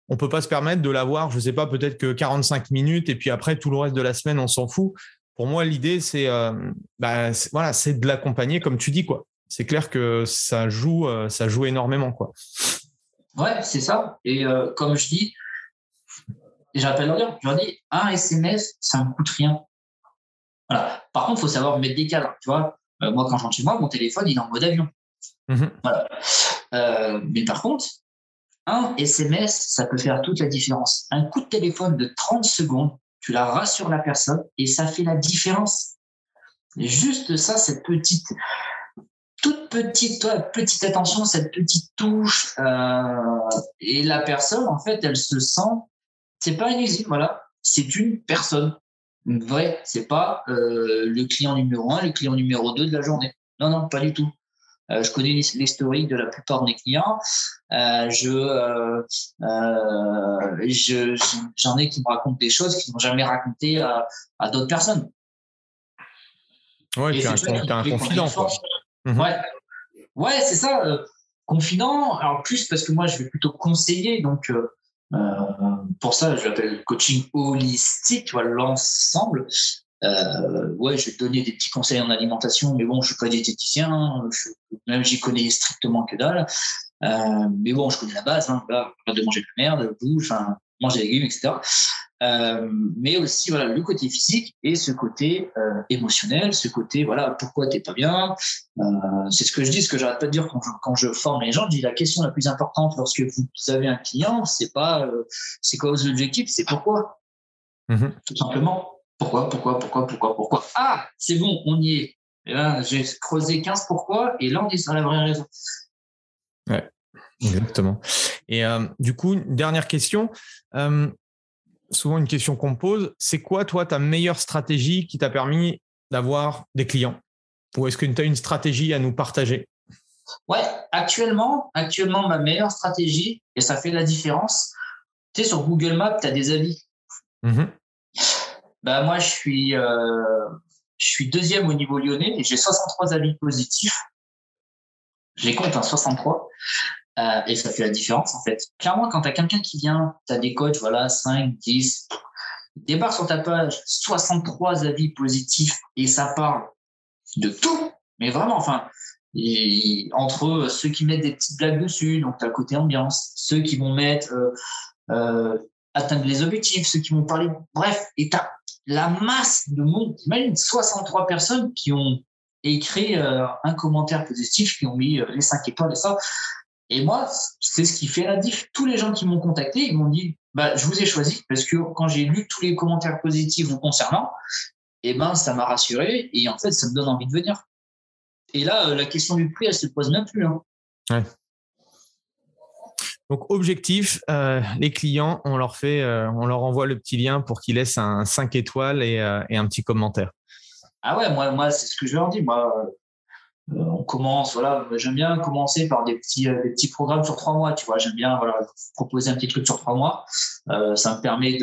on peut pas se permettre de l'avoir, je sais pas, peut-être que 45 minutes et puis après tout le reste de la semaine, on s'en fout. Pour moi, l'idée, c'est euh, bah, voilà, c'est de l'accompagner comme tu dis quoi. C'est clair que ça joue, euh, ça joue énormément quoi. Ouais, c'est ça. Et comme je dis, j'appelle leur je leur dis un SMS, ça me coûte rien. Voilà. Par contre, il faut savoir mettre des cadres. Tu vois, euh, moi, quand je rentre chez moi, mon téléphone, il est en mode avion. Mhm. Euh, mais par contre, un SMS, ça peut faire toute la différence. Un coup de téléphone de 30 secondes, tu la rassures la personne et ça fait la différence. juste ça, cette petite, toute petite, toi, petite attention, cette petite touche, euh, et la personne, en fait, elle se sent, c'est pas une usine, voilà, c'est une personne vrai. C'est pas euh, le client numéro un, le client numéro 2 de la journée. Non, non, pas du tout. Euh, je connais l'historique de la plupart de mes clients. Euh, je, j'en ai qui me racontent des choses qu'ils n'ont jamais racontées à, d'autres personnes. Ouais, tu as un, confident, quoi. Mhm. Ouais, ouais c'est ça. confident. Alors, plus parce que moi, je vais plutôt conseiller. Donc, euh, pour ça, je l'appelle coaching holistique, l'ensemble. Euh, ouais, je vais donner des petits conseils en alimentation, mais bon, je suis pas diététicien, même j'y connais strictement que dalle. Euh, mais bon, je connais la base, hein, pas de manger de merde, bouge, manger des légumes, etc. Euh, mais aussi voilà le côté physique et ce côté euh, émotionnel, ce côté voilà pourquoi t'es pas bien. Euh, c'est ce que je dis, ce que j'arrête pas de dire quand je, quand je forme les gens. Je dis la question la plus importante lorsque vous avez un client, c'est pas c'est quoi vos objectifs, c'est pourquoi. Mm-hmm. Tout simplement. Pourquoi, pourquoi, pourquoi, pourquoi, pourquoi. Ah, c'est bon, on y est. Et là, j'ai creusé 15 pourquoi, et là, on est sur la vraie raison. Ouais, exactement. Et du coup, dernière question souvent une question qu'on pose, c'est quoi toi ta meilleure stratégie qui t'a permis d'avoir des clients? Ou est-ce que tu as une stratégie à nous partager? Ouais, actuellement, actuellement ma meilleure stratégie, et ça fait la différence, tu sais, sur Google Maps, tu as des avis. Mmh bah, moi, je suis, euh, je suis deuxième au niveau lyonnais et j'ai 63 avis positifs. Je les compte, hein, 63. Euh, et ça fait la différence, en fait. Clairement, quand tu as quelqu'un qui vient, tu as des coachs, voilà, 5, 10, débarque sur ta page, 63 avis positifs, et ça parle de tout. Mais vraiment, enfin, entre ceux qui mettent des petites blagues dessus, donc tu as le côté ambiance, ceux qui vont mettre euh, euh, atteindre les objectifs, ceux qui vont parler, bref, et tu la masse de monde, imagine 63 personnes qui ont écrit un commentaire positif, qui ont mis les 5 étoiles et ça. Et moi, c'est ce qui fait la diff. Tous les gens qui m'ont contacté, ils m'ont dit, bah, je vous ai choisi parce que quand j'ai lu tous les commentaires positifs vous concernant, eh ben, ça m'a rassuré et en fait, ça me donne envie de venir. Et là, euh, la question du prix, elle se pose même plus. Hein. Donc, objectif, euh, les clients, on leur fait, euh, on leur envoie le petit lien pour qu'ils laissent un 5 étoiles et, et un petit commentaire. Ah ouais, moi, moi c'est ce que je leur dis. Moi, on commence, voilà, j'aime bien commencer par des petits, euh, des petits programmes sur trois mois, tu vois. J'aime bien proposer un petit truc sur trois mois. Euh, ça me permet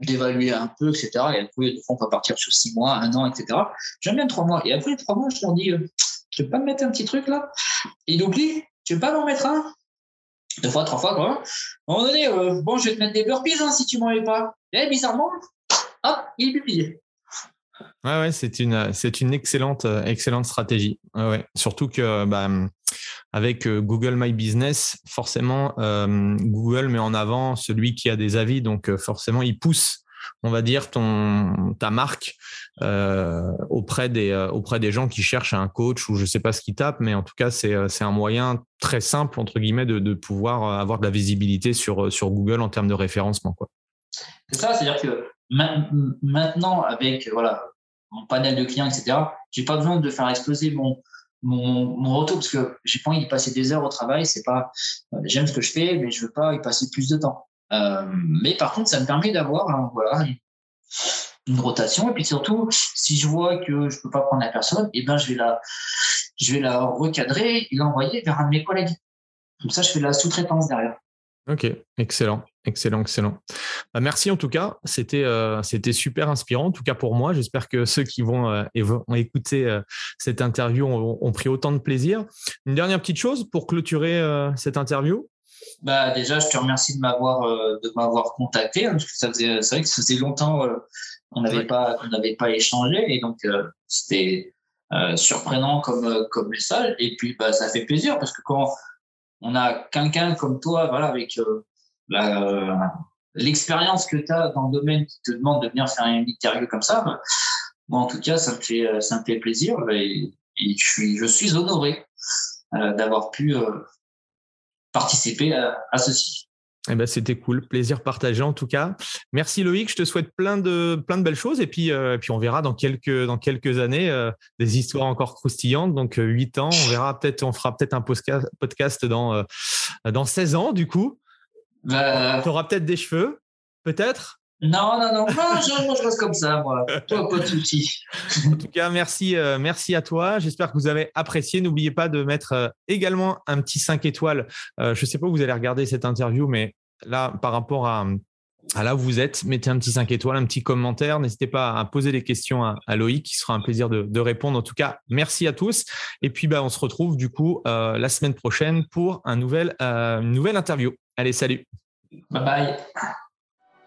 d'évaluer un peu, etc. Et après, on va partir sur six mois, un an, etc. J'aime bien trois mois. Et après trois mois, je leur dis, tu veux pas me mettre un petit truc là? Et donc, tu veux pas m'en mettre un? Deux fois, trois fois, quoi. À un moment donné, bon, je vais te mettre des burpees hein, si tu m'en mets pas. Et bizarrement, hop, il est publié. Ouais, ouais, c'est une, c'est une excellente, euh, excellente stratégie. Ouais, Surtout que, bah, avec euh, Google My Business, forcément, euh, Google met en avant celui qui a des avis, donc forcément, il pousse, on va dire, ton, ta marque auprès des, auprès des gens qui cherchent un coach ou je sais pas ce qu'ils tapent, mais en tout cas, c'est, c'est un moyen très simple entre guillemets de, de pouvoir avoir de la visibilité sur, sur Google en termes de référencement, quoi. C'est ça, c'est-à-dire que maintenant, avec voilà, mon panel de clients, etc., j'ai pas besoin de faire exploser mon, mon, mon retour parce que j'ai pas envie de passer des heures au travail. C'est pas, euh, j'aime ce que je fais, mais je veux pas y passer plus de temps. Euh, mais par contre, ça me permet d'avoir voilà, une rotation. Et puis surtout, si je vois que je peux pas prendre la personne, et eh ben, je vais la, je vais la recadrer et l'envoyer vers un de mes collègues. Comme ça, je fais la sous-traitance derrière. Ok, excellent, excellent, excellent. Bah, merci en tout cas, c'était euh, c'était super inspirant, en tout cas pour moi. J'espère que ceux qui vont, euh, vont écouter euh, cette interview ont, pris autant de plaisir. Une dernière petite chose pour clôturer cette interview? Bah déjà, je te remercie de m'avoir de m'avoir contacté hein, parce que ça faisait c'est vrai que ça faisait longtemps qu'on n'avait pas n'avait pas échangé et donc c'était surprenant comme comme message et puis bah ça fait plaisir parce que quand on a quelqu'un comme toi, voilà, avec euh, l'expérience que tu as dans le domaine qui te demande de venir faire une interview comme ça, bah, moi, en tout cas, ça me fait, euh, ça me fait plaisir et, je, suis, je suis honoré euh, d'avoir pu participer à ceci. Eh ben, c'était cool, plaisir partagé en tout cas. Merci Loïc, je te souhaite plein de plein de belles choses et puis euh, puis on verra dans quelques dans quelques années euh, des histoires encore croustillantes. Donc euh, huit ans, on verra peut-être on fera peut-être un podcast dans dans 16 ans du coup. Bah, tu auras peut-être des cheveux, peut-être? Non, non, non, moi, je reste comme ça, moi. Toi, pas de souci. en tout cas, merci, merci à toi. J'espère que vous avez apprécié. N'oubliez pas de mettre également un petit 5 étoiles. je ne sais pas où vous allez regarder cette interview, mais là, par rapport à, là où vous êtes, mettez un petit 5 étoiles, un petit commentaire. N'hésitez pas à poser des questions à, Loïc, qui sera un plaisir de, répondre. En tout cas, merci à tous. Et puis, bah, on se retrouve du coup la semaine prochaine pour un nouvel, une nouvelle interview. Allez, salut. Bye bye.